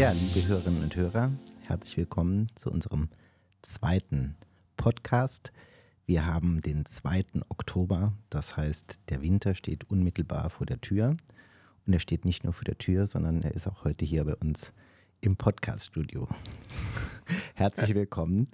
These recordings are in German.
Ja, liebe Hörerinnen und Hörer, herzlich willkommen zu unserem zweiten Podcast. Wir haben den 2. Oktober, das heißt, der Winter steht unmittelbar vor der Tür. Und er steht nicht nur vor der Tür, sondern er ist auch heute hier bei uns im Podcaststudio. Herzlich willkommen.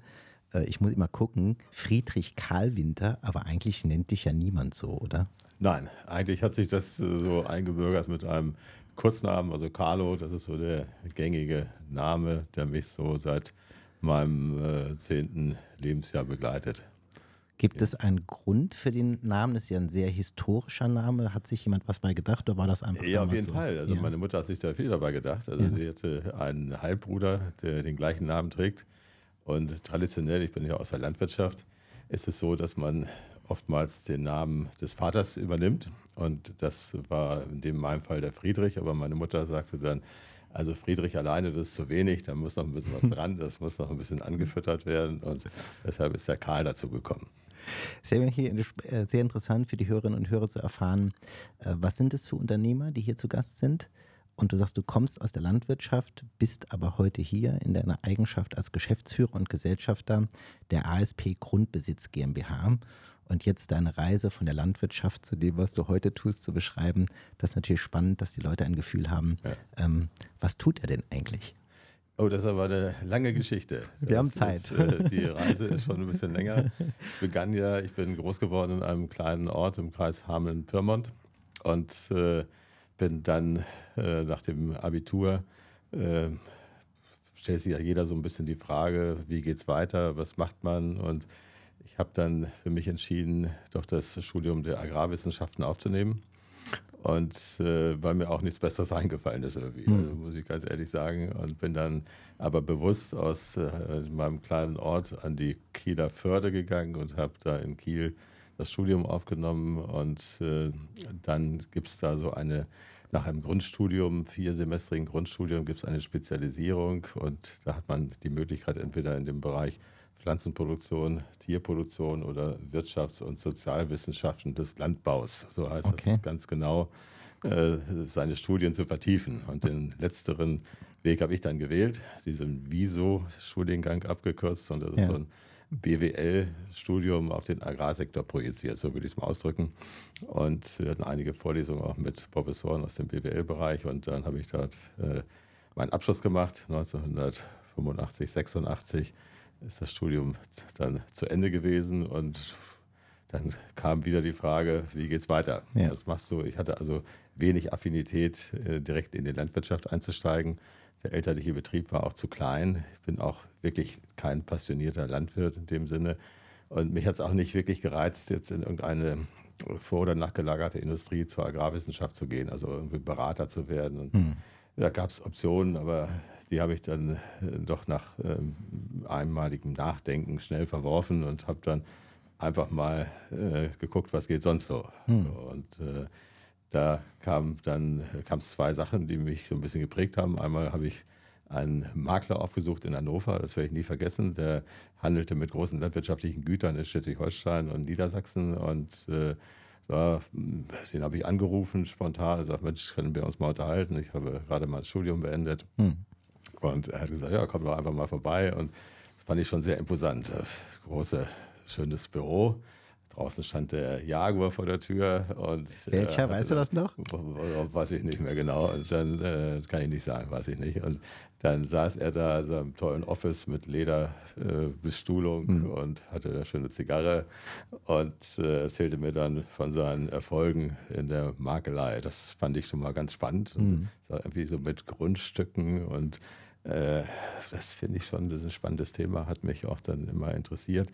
Äh, ich muss immer gucken, Friedrich Karl Winter, aber eigentlich nennt dich ja niemand so, oder? Nein, eigentlich hat sich das äh, so eingebürgert mit einem Kurznamen, also Carlo, das ist so der gängige Name, der mich so seit meinem äh, zehnten Lebensjahr begleitet. Gibt ja. es einen Grund für den Namen? Das ist ja ein sehr historischer Name. Hat sich jemand was bei gedacht oder war das einfach? Ja, auf jeden so? Fall. Also ja. meine Mutter hat sich da viel dabei gedacht. Also ja. sie hatte einen Halbbruder, der den gleichen Namen trägt. Und traditionell, ich bin ja aus der Landwirtschaft, ist es so, dass man oftmals den Namen des Vaters übernimmt. Und das war in dem meinem Fall der Friedrich. Aber meine Mutter sagte dann, also Friedrich alleine, das ist zu wenig, da muss noch ein bisschen was dran, das muss noch ein bisschen angefüttert werden. Und deshalb ist der Karl dazu gekommen. Sehr, hier äh, sehr interessant für die Hörerinnen und Hörer zu erfahren, äh, was sind es für Unternehmer, die hier zu Gast sind? Und du sagst, du kommst aus der Landwirtschaft, bist aber heute hier in deiner Eigenschaft als Geschäftsführer und Gesellschafter der ASP Grundbesitz GmbH. Und jetzt deine Reise von der Landwirtschaft zu dem, was du heute tust, zu beschreiben, das ist natürlich spannend, dass die Leute ein Gefühl haben, ja. ähm, was tut er denn eigentlich? Oh, das ist aber eine lange Geschichte. Wir das haben Zeit. Ist, äh, die Reise ist schon ein bisschen länger. Ich begann ja, ich bin groß geworden in einem kleinen Ort im Kreis Hameln-Pyrmont und äh, bin dann äh, nach dem Abitur, äh, stellt sich ja jeder so ein bisschen die Frage, wie geht's weiter, was macht man und ich habe dann für mich entschieden, doch das Studium der Agrarwissenschaften aufzunehmen. Und äh, weil mir auch nichts Besseres eingefallen ist irgendwie, mhm. also, muss ich ganz ehrlich sagen. Und bin dann aber bewusst aus äh, meinem kleinen Ort an die Kieler Förde gegangen und habe da in Kiel das Studium aufgenommen. Und äh, dann gibt es da so eine, nach einem Grundstudium, viersemestrigen Grundstudium, gibt es eine Spezialisierung. Und da hat man die Möglichkeit, entweder in dem Bereich Pflanzenproduktion, Tierproduktion oder Wirtschafts- und Sozialwissenschaften des Landbaus, so heißt okay. das ganz genau, äh, seine Studien zu vertiefen. Und den letzteren Weg habe ich dann gewählt, diesen Viso-Studiengang abgekürzt und das ist ja. so ein BWL-Studium auf den Agrarsektor projiziert, so würde ich es mal ausdrücken. Und wir hatten einige Vorlesungen auch mit Professoren aus dem BWL-Bereich und dann habe ich dort äh, meinen Abschluss gemacht, 1985, 86 ist das Studium dann zu Ende gewesen und dann kam wieder die Frage, wie geht es weiter? Ja. Was machst du? Ich hatte also wenig Affinität, äh, direkt in die Landwirtschaft einzusteigen. Der elterliche Betrieb war auch zu klein. Ich bin auch wirklich kein passionierter Landwirt in dem Sinne. Und mich hat es auch nicht wirklich gereizt, jetzt in irgendeine vor- oder nachgelagerte Industrie zur Agrarwissenschaft zu gehen, also irgendwie Berater zu werden. Und hm. Da gab es Optionen, aber die habe ich dann äh, doch nach ähm, einmaligem Nachdenken schnell verworfen und habe dann einfach mal äh, geguckt, was geht sonst so. Hm. Und äh, da kam dann kam es zwei Sachen, die mich so ein bisschen geprägt haben. Einmal habe ich einen Makler aufgesucht in Hannover, das werde ich nie vergessen. Der handelte mit großen landwirtschaftlichen Gütern in Schleswig-Holstein und Niedersachsen und äh, ja, den habe ich angerufen spontan, gesagt, Mensch, können wir uns mal unterhalten? Ich habe gerade mein Studium beendet. Hm. Und er hat gesagt, ja, komm doch einfach mal vorbei. Und das fand ich schon sehr imposant. Großes, schönes Büro. Draußen stand der Jaguar vor der Tür. Und, Welcher, äh, weißt du das noch? Weiß ich nicht mehr genau. Und dann äh, kann ich nicht sagen, weiß ich nicht. Und dann saß er da in seinem tollen Office mit Lederbestuhlung äh, mhm. und hatte eine schöne Zigarre und äh, erzählte mir dann von seinen Erfolgen in der Makelei. Das fand ich schon mal ganz spannend. Mhm. irgendwie so mit Grundstücken und äh, das finde ich schon, das ist ein spannendes Thema, hat mich auch dann immer interessiert.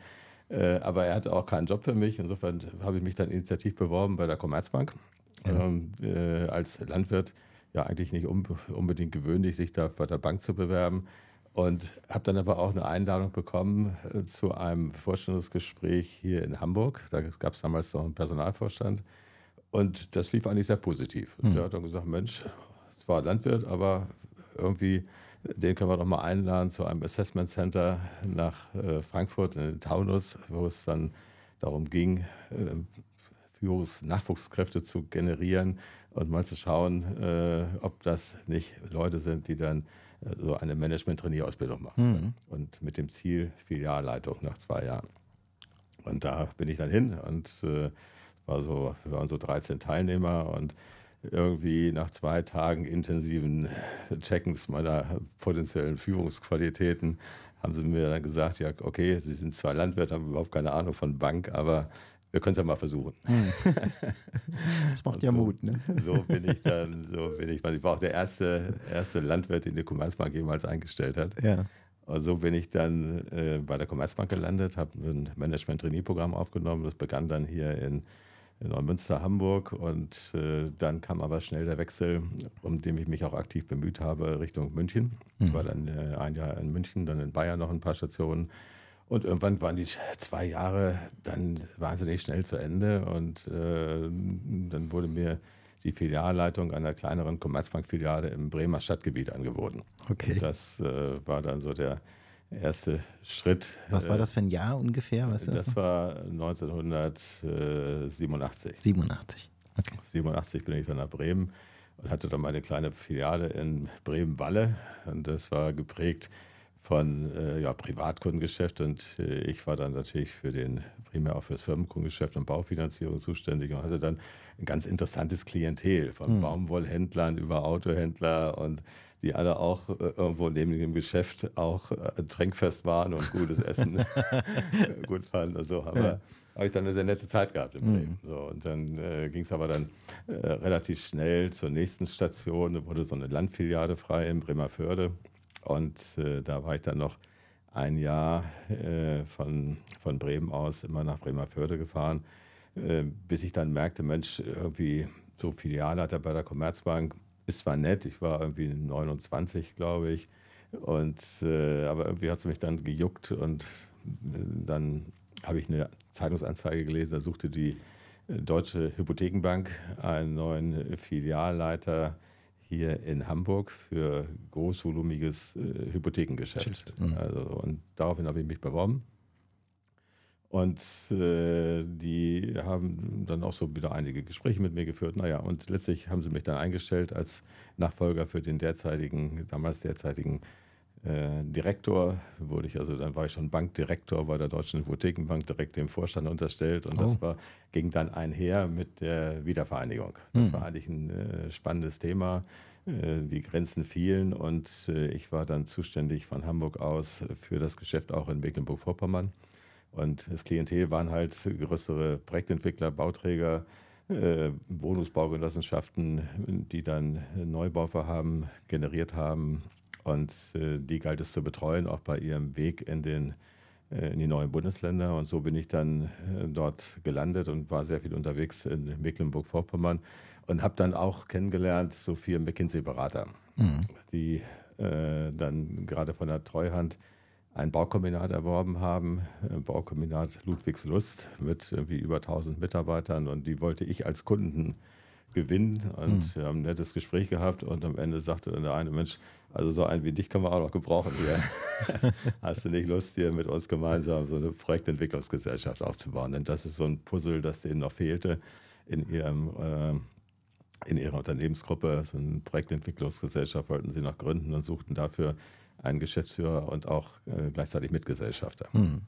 Äh, aber er hatte auch keinen Job für mich. Insofern habe ich mich dann initiativ beworben bei der Commerzbank. Ja. Ähm, äh, als Landwirt ja eigentlich nicht unbedingt gewöhnlich, sich da bei der Bank zu bewerben. Und habe dann aber auch eine Einladung bekommen äh, zu einem Vorstellungsgespräch hier in Hamburg. Da gab es damals noch einen Personalvorstand. Und das lief eigentlich sehr positiv. Mhm. Der hat dann gesagt, Mensch, es war Landwirt, aber irgendwie den können wir doch mal einladen zu einem Assessment Center nach äh, Frankfurt in den Taunus, wo es dann darum ging, äh, Führungs-, Nachwuchskräfte zu generieren und mal zu schauen, äh, ob das nicht Leute sind, die dann so eine Management-Trainierausbildung machen. Mhm. Und mit dem Ziel Filialleitung nach zwei Jahren. Und da bin ich dann hin und äh, war so, wir waren so 13 Teilnehmer und irgendwie nach zwei Tagen intensiven Checkens meiner potenziellen Führungsqualitäten haben sie mir dann gesagt, ja, okay, Sie sind zwar Landwirt, haben überhaupt keine Ahnung von Bank, aber wir können es ja mal versuchen. Hm. Das macht ja so, Mut, ne? So bin ich dann, so bin ich, weil ich war auch der erste, erste Landwirt, den die Commerzbank jemals eingestellt hat. Ja. Und so bin ich dann äh, bei der Commerzbank gelandet, habe ein Management-Trainee-Programm aufgenommen. Das begann dann hier in in Neumünster, Hamburg. Und äh, dann kam aber schnell der Wechsel, um den ich mich auch aktiv bemüht habe, Richtung München. Mhm. Ich war dann äh, ein Jahr in München, dann in Bayern noch ein paar Stationen. Und irgendwann waren die zwei Jahre dann wahnsinnig schnell zu Ende. Und äh, dann wurde mir die Filialleitung einer kleineren Commerzbank-Filiale im Bremer Stadtgebiet angeboten. Okay. Und das äh, war dann so der erste Schritt. Was war äh, das für ein Jahr ungefähr? Was das das war 1987. 87. Okay. 87 bin ich dann nach Bremen und hatte dann meine kleine Filiale in Bremen-Walle. Und das war geprägt von äh, ja, Privatkundengeschäft und äh, ich war dann natürlich für den primär auch fürs Firmenkundengeschäft und Baufinanzierung zuständig und hatte dann ein ganz interessantes Klientel von hm. Baumwollhändlern über Autohändler und die alle auch äh, irgendwo neben dem Geschäft auch äh, tränkfest waren und gutes Essen gut fanden. Also habe ja. hab ich dann eine sehr nette Zeit gehabt in Bremen. Mhm. So, und dann äh, ging es aber dann äh, relativ schnell zur nächsten Station. Da wurde so eine Landfiliale frei in Bremerförde. Und äh, da war ich dann noch ein Jahr von, von Bremen aus immer nach Bremerförde gefahren, bis ich dann merkte, Mensch, irgendwie so Filialleiter bei der Commerzbank, ist zwar nett, ich war irgendwie 29, glaube ich, und, äh, aber irgendwie hat es mich dann gejuckt und äh, dann habe ich eine Zeitungsanzeige gelesen, da suchte die äh, Deutsche Hypothekenbank einen neuen Filialleiter hier in Hamburg für großvolumiges äh, Hypothekengeschäft. Mhm. Also, und daraufhin habe ich mich beworben. Und äh, die haben dann auch so wieder einige Gespräche mit mir geführt. Naja, und letztlich haben sie mich dann eingestellt als Nachfolger für den derzeitigen, damals derzeitigen äh, Direktor. Wurde ich also, dann war ich schon Bankdirektor bei der Deutschen Hypothekenbank, direkt dem Vorstand unterstellt. Und oh. das war, ging dann einher mit der Wiedervereinigung. Das hm. war eigentlich ein äh, spannendes Thema. Äh, die Grenzen fielen und äh, ich war dann zuständig von Hamburg aus für das Geschäft auch in Mecklenburg-Vorpommern. Und das Klientel waren halt größere Projektentwickler, Bauträger, äh, Wohnungsbaugenossenschaften, die dann Neubauvorhaben generiert haben. Und äh, die galt es zu betreuen, auch bei ihrem Weg in, den, äh, in die neuen Bundesländer. Und so bin ich dann äh, dort gelandet und war sehr viel unterwegs in Mecklenburg-Vorpommern und habe dann auch kennengelernt so vier McKinsey-Berater, mhm. die äh, dann gerade von der Treuhand ein Baukombinat erworben haben, Baukombinat Ludwigslust mit irgendwie über 1000 Mitarbeitern und die wollte ich als Kunden gewinnen und mhm. haben ein nettes Gespräch gehabt und am Ende sagte dann der eine Mensch, also so einen wie dich können wir auch noch gebrauchen hier. Hast du nicht Lust, hier mit uns gemeinsam so eine Projektentwicklungsgesellschaft aufzubauen? Denn das ist so ein Puzzle, das denen noch fehlte in ihrem äh, in ihrer Unternehmensgruppe. So eine Projektentwicklungsgesellschaft wollten sie noch gründen und suchten dafür einen Geschäftsführer und auch äh, gleichzeitig Mitgesellschafter. Hm.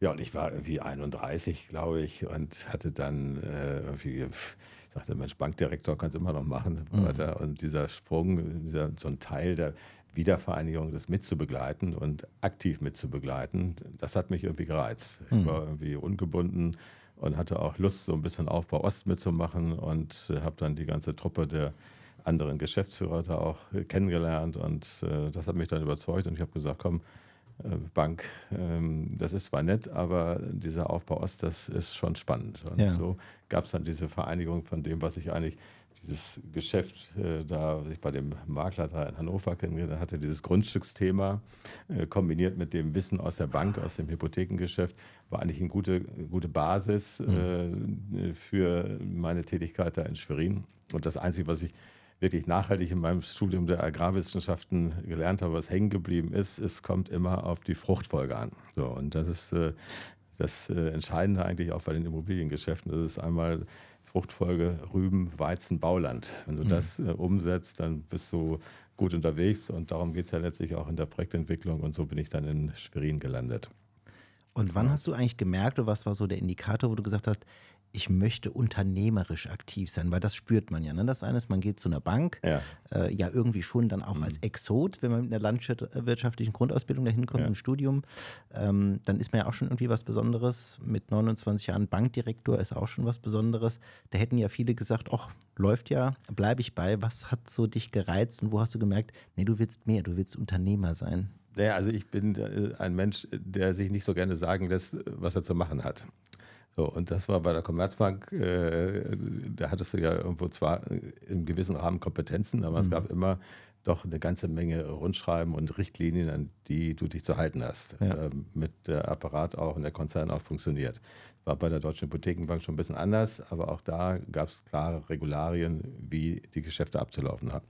Ja, und ich war irgendwie 31, glaube ich, und hatte dann äh, irgendwie, ich sagte, Mensch, Bankdirektor kannst du immer noch machen. Mhm. Und dieser Sprung, dieser, so ein Teil der Wiedervereinigung, das mitzubegleiten und aktiv mitzubegleiten, das hat mich irgendwie gereizt. Mhm. Ich war irgendwie ungebunden und hatte auch Lust, so ein bisschen Aufbau Ost mitzumachen und äh, habe dann die ganze Truppe der anderen Geschäftsführer da auch kennengelernt und äh, das hat mich dann überzeugt und ich habe gesagt, komm, äh, Bank, ähm, das ist zwar nett, aber dieser Aufbau Ost, das ist schon spannend. Und ja. so gab es dann diese Vereinigung von dem, was ich eigentlich dieses Geschäft äh, da, was ich bei dem Makler da in Hannover kennengelernt hatte, dieses Grundstücksthema äh, kombiniert mit dem Wissen aus der Bank, aus dem Hypothekengeschäft, war eigentlich eine gute, gute Basis mhm. äh, für meine Tätigkeit da in Schwerin. Und das Einzige, was ich wirklich nachhaltig in meinem Studium der Agrarwissenschaften gelernt habe, was hängen geblieben ist, es kommt immer auf die Fruchtfolge an. So, und das ist äh, das äh, Entscheidende eigentlich auch bei den Immobiliengeschäften. Das ist einmal Fruchtfolge Rüben, Weizen, Bauland. Wenn du mhm. das äh, umsetzt, dann bist du gut unterwegs und darum geht es ja letztlich auch in der Projektentwicklung und so bin ich dann in Schwerin gelandet. Und wann hast du eigentlich gemerkt, oder was war so der Indikator, wo du gesagt hast, ich möchte unternehmerisch aktiv sein, weil das spürt man ja. Ne? Das eine ist, man geht zu einer Bank, ja, äh, ja irgendwie schon dann auch mhm. als Exot, wenn man mit einer landwirtschaftlichen Grundausbildung dahin kommt, ja. im Studium, ähm, dann ist man ja auch schon irgendwie was Besonderes. Mit 29 Jahren Bankdirektor ist auch schon was Besonderes. Da hätten ja viele gesagt, ach, läuft ja, bleibe ich bei. Was hat so dich gereizt und wo hast du gemerkt, nee, du willst mehr, du willst Unternehmer sein? Naja, also ich bin äh, ein Mensch, der sich nicht so gerne sagen lässt, was er zu machen hat. So, und das war bei der Commerzbank, äh, da hattest du ja irgendwo zwar im gewissen Rahmen Kompetenzen, aber mhm. es gab immer doch eine ganze Menge Rundschreiben und Richtlinien, an die du dich zu halten hast, ja. äh, mit der Apparat auch und der Konzern auch funktioniert. War bei der Deutschen Hypothekenbank schon ein bisschen anders, aber auch da gab es klare Regularien, wie die Geschäfte abzulaufen haben.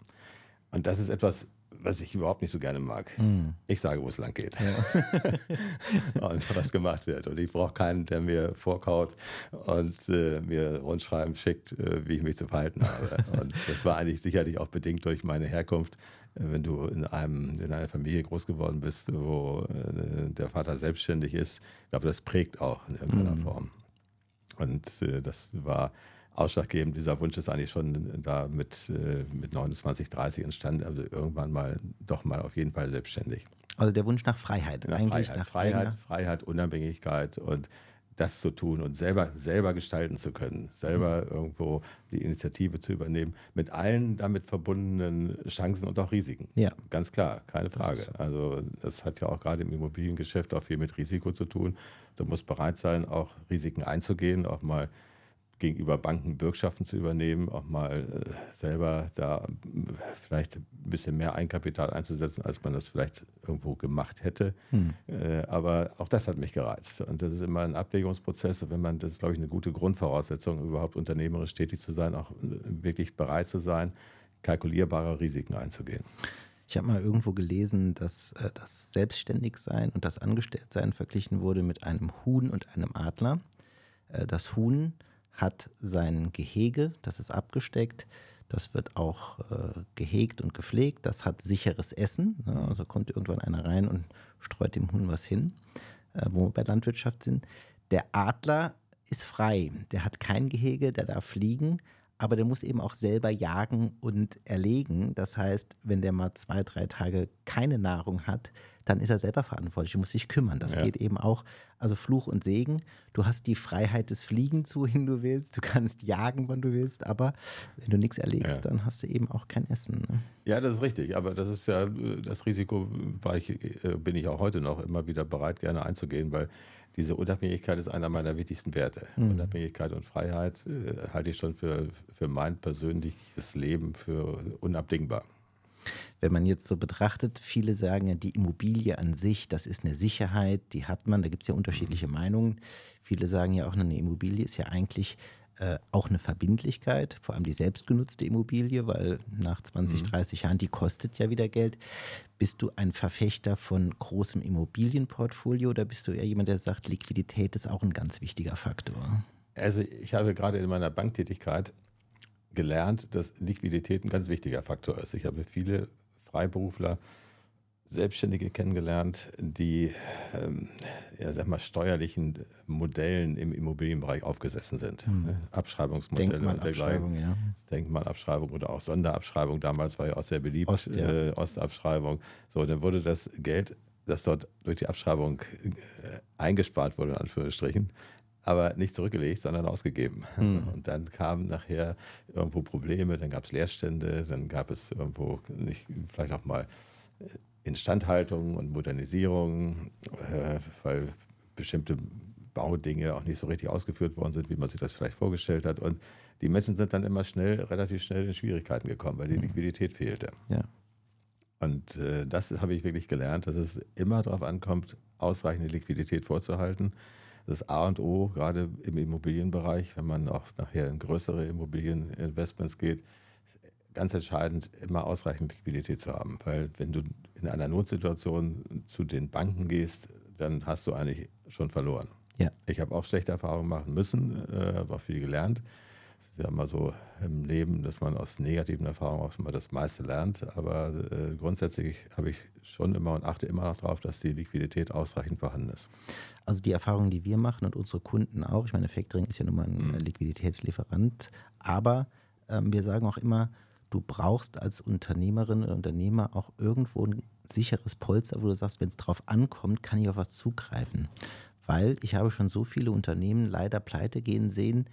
Und das ist etwas, was ich überhaupt nicht so gerne mag. Mhm. Ich sage, wo es lang geht. Ja. und was gemacht wird. Und ich brauche keinen, der mir vorkaut und äh, mir Rundschreiben schickt, äh, wie ich mich zu verhalten habe. und das war eigentlich sicherlich auch bedingt durch meine Herkunft. Äh, wenn du in, einem, in einer Familie groß geworden bist, wo äh, der Vater selbstständig ist, ich glaube, das prägt auch in irgendeiner mhm. Form. Und äh, das war ausschlaggebend. Dieser Wunsch ist eigentlich schon da mit, äh, mit 29, 30 entstanden. Also irgendwann mal doch mal auf jeden Fall selbstständig. Also der Wunsch nach Freiheit. Nach eigentlich Freiheit, nach Freiheit, Freiheit, Unabhängigkeit und das zu tun und selber, selber gestalten zu können, selber mhm. irgendwo die Initiative zu übernehmen, mit allen damit verbundenen Chancen und auch Risiken. Ja. Ganz klar, keine Frage. So. Also das hat ja auch gerade im Immobiliengeschäft auch viel mit Risiko zu tun. Du musst bereit sein, auch Risiken einzugehen, auch mal gegenüber Banken Bürgschaften zu übernehmen, auch mal äh, selber da äh, vielleicht ein bisschen mehr Eigenkapital einzusetzen, als man das vielleicht irgendwo gemacht hätte. Hm. Äh, aber auch das hat mich gereizt. Und das ist immer ein Abwägungsprozess. Wenn man, das ist, glaube ich, eine gute Grundvoraussetzung, überhaupt unternehmerisch tätig zu sein, auch wirklich bereit zu sein, kalkulierbare Risiken einzugehen. Ich habe mal irgendwo gelesen, dass das Selbstständigsein und das Angestelltsein verglichen wurde mit einem Huhn und einem Adler. Das Huhn hat sein Gehege, das ist abgesteckt. Das wird auch äh, gehegt und gepflegt. Das hat sicheres Essen. Ne? Also kommt irgendwann einer rein und streut dem Huhn was hin, äh, wo wir bei Landwirtschaft sind. Der Adler ist frei. Der hat kein Gehege, der darf fliegen, aber der muss eben auch selber jagen und erlegen. Das heißt, wenn der mal zwei, drei Tage keine Nahrung hat, dann ist er selber verantwortlich, muss sich kümmern. Das ja. geht eben auch, also Fluch und Segen. Du hast die Freiheit des Fliegens, wohin du willst. Du kannst jagen, wann du willst, aber wenn du nichts erlegst, ja. dann hast du eben auch kein Essen. Ne? Ja, das ist richtig. Aber das ist ja das Risiko, ich, äh, bin ich auch heute noch immer wieder bereit, gerne einzugehen, weil diese Unabhängigkeit ist einer meiner wichtigsten Werte. Mhm. Unabhängigkeit und Freiheit äh, halte ich schon für, für mein persönliches Leben für unabdingbar. Wenn man jetzt so betrachtet, viele sagen ja, die Immobilie an sich, das ist eine Sicherheit, die hat man, da gibt es ja unterschiedliche mhm. Meinungen. Viele sagen ja auch, eine Immobilie ist ja eigentlich äh, auch eine Verbindlichkeit, vor allem die selbstgenutzte Immobilie, weil nach 20, mhm. 30 Jahren, die kostet ja wieder Geld. Bist du ein Verfechter von großem Immobilienportfolio oder bist du eher jemand, der sagt, Liquidität ist auch ein ganz wichtiger Faktor? Also ich habe gerade in meiner Banktätigkeit gelernt, dass Liquidität ein ganz wichtiger Faktor ist. Ich habe viele Freiberufler, Selbstständige kennengelernt, die ähm, ja, sag mal, steuerlichen Modellen im Immobilienbereich aufgesessen sind. Hm. Abschreibungsmodelle und dergleichen. Ja. Denkmalabschreibung oder auch Sonderabschreibung. Damals war ja auch sehr beliebt, Ost, ja. äh, Ostabschreibung. So, dann wurde das Geld, das dort durch die Abschreibung äh, eingespart wurde, in Anführungsstrichen, aber nicht zurückgelegt, sondern ausgegeben. Mhm. Und dann kamen nachher irgendwo Probleme, dann gab es Leerstände, dann gab es irgendwo nicht, vielleicht auch mal äh, Instandhaltung und Modernisierung, äh, weil bestimmte Baudinge auch nicht so richtig ausgeführt worden sind, wie man sich das vielleicht vorgestellt hat. Und die Menschen sind dann immer schnell, relativ schnell in Schwierigkeiten gekommen, weil die mhm. Liquidität fehlte. Ja. Und äh, das habe ich wirklich gelernt, dass es immer darauf ankommt, ausreichende Liquidität vorzuhalten das A und O, gerade im Immobilienbereich, wenn man auch nachher in größere Immobilieninvestments geht, ganz entscheidend, immer ausreichend Liquidität zu haben. Weil wenn du in einer Notsituation zu den Banken gehst, dann hast du eigentlich schon verloren. Ja. Ich habe auch schlechte Erfahrungen machen müssen, äh, habe auch viel gelernt. es ist ja immer so im Leben, dass man aus negativen Erfahrungen auch immer das meiste lernt. Aber äh, grundsätzlich habe ich schon immer und achte immer noch darauf, dass die Liquidität ausreichend vorhanden ist. Also die Erfahrungen, die wir machen und unsere Kunden auch, ich meine, Factoring ist ja nun mal ein mhm. Liquiditätslieferant, aber ähm, wir sagen auch immer, du brauchst als Unternehmerin oder Unternehmer auch irgendwo ein sicheres Polster, wo du sagst, wenn es drauf ankommt, kann ich auf was zugreifen. Weil ich habe schon so viele Unternehmen leider pleite gehen sehen,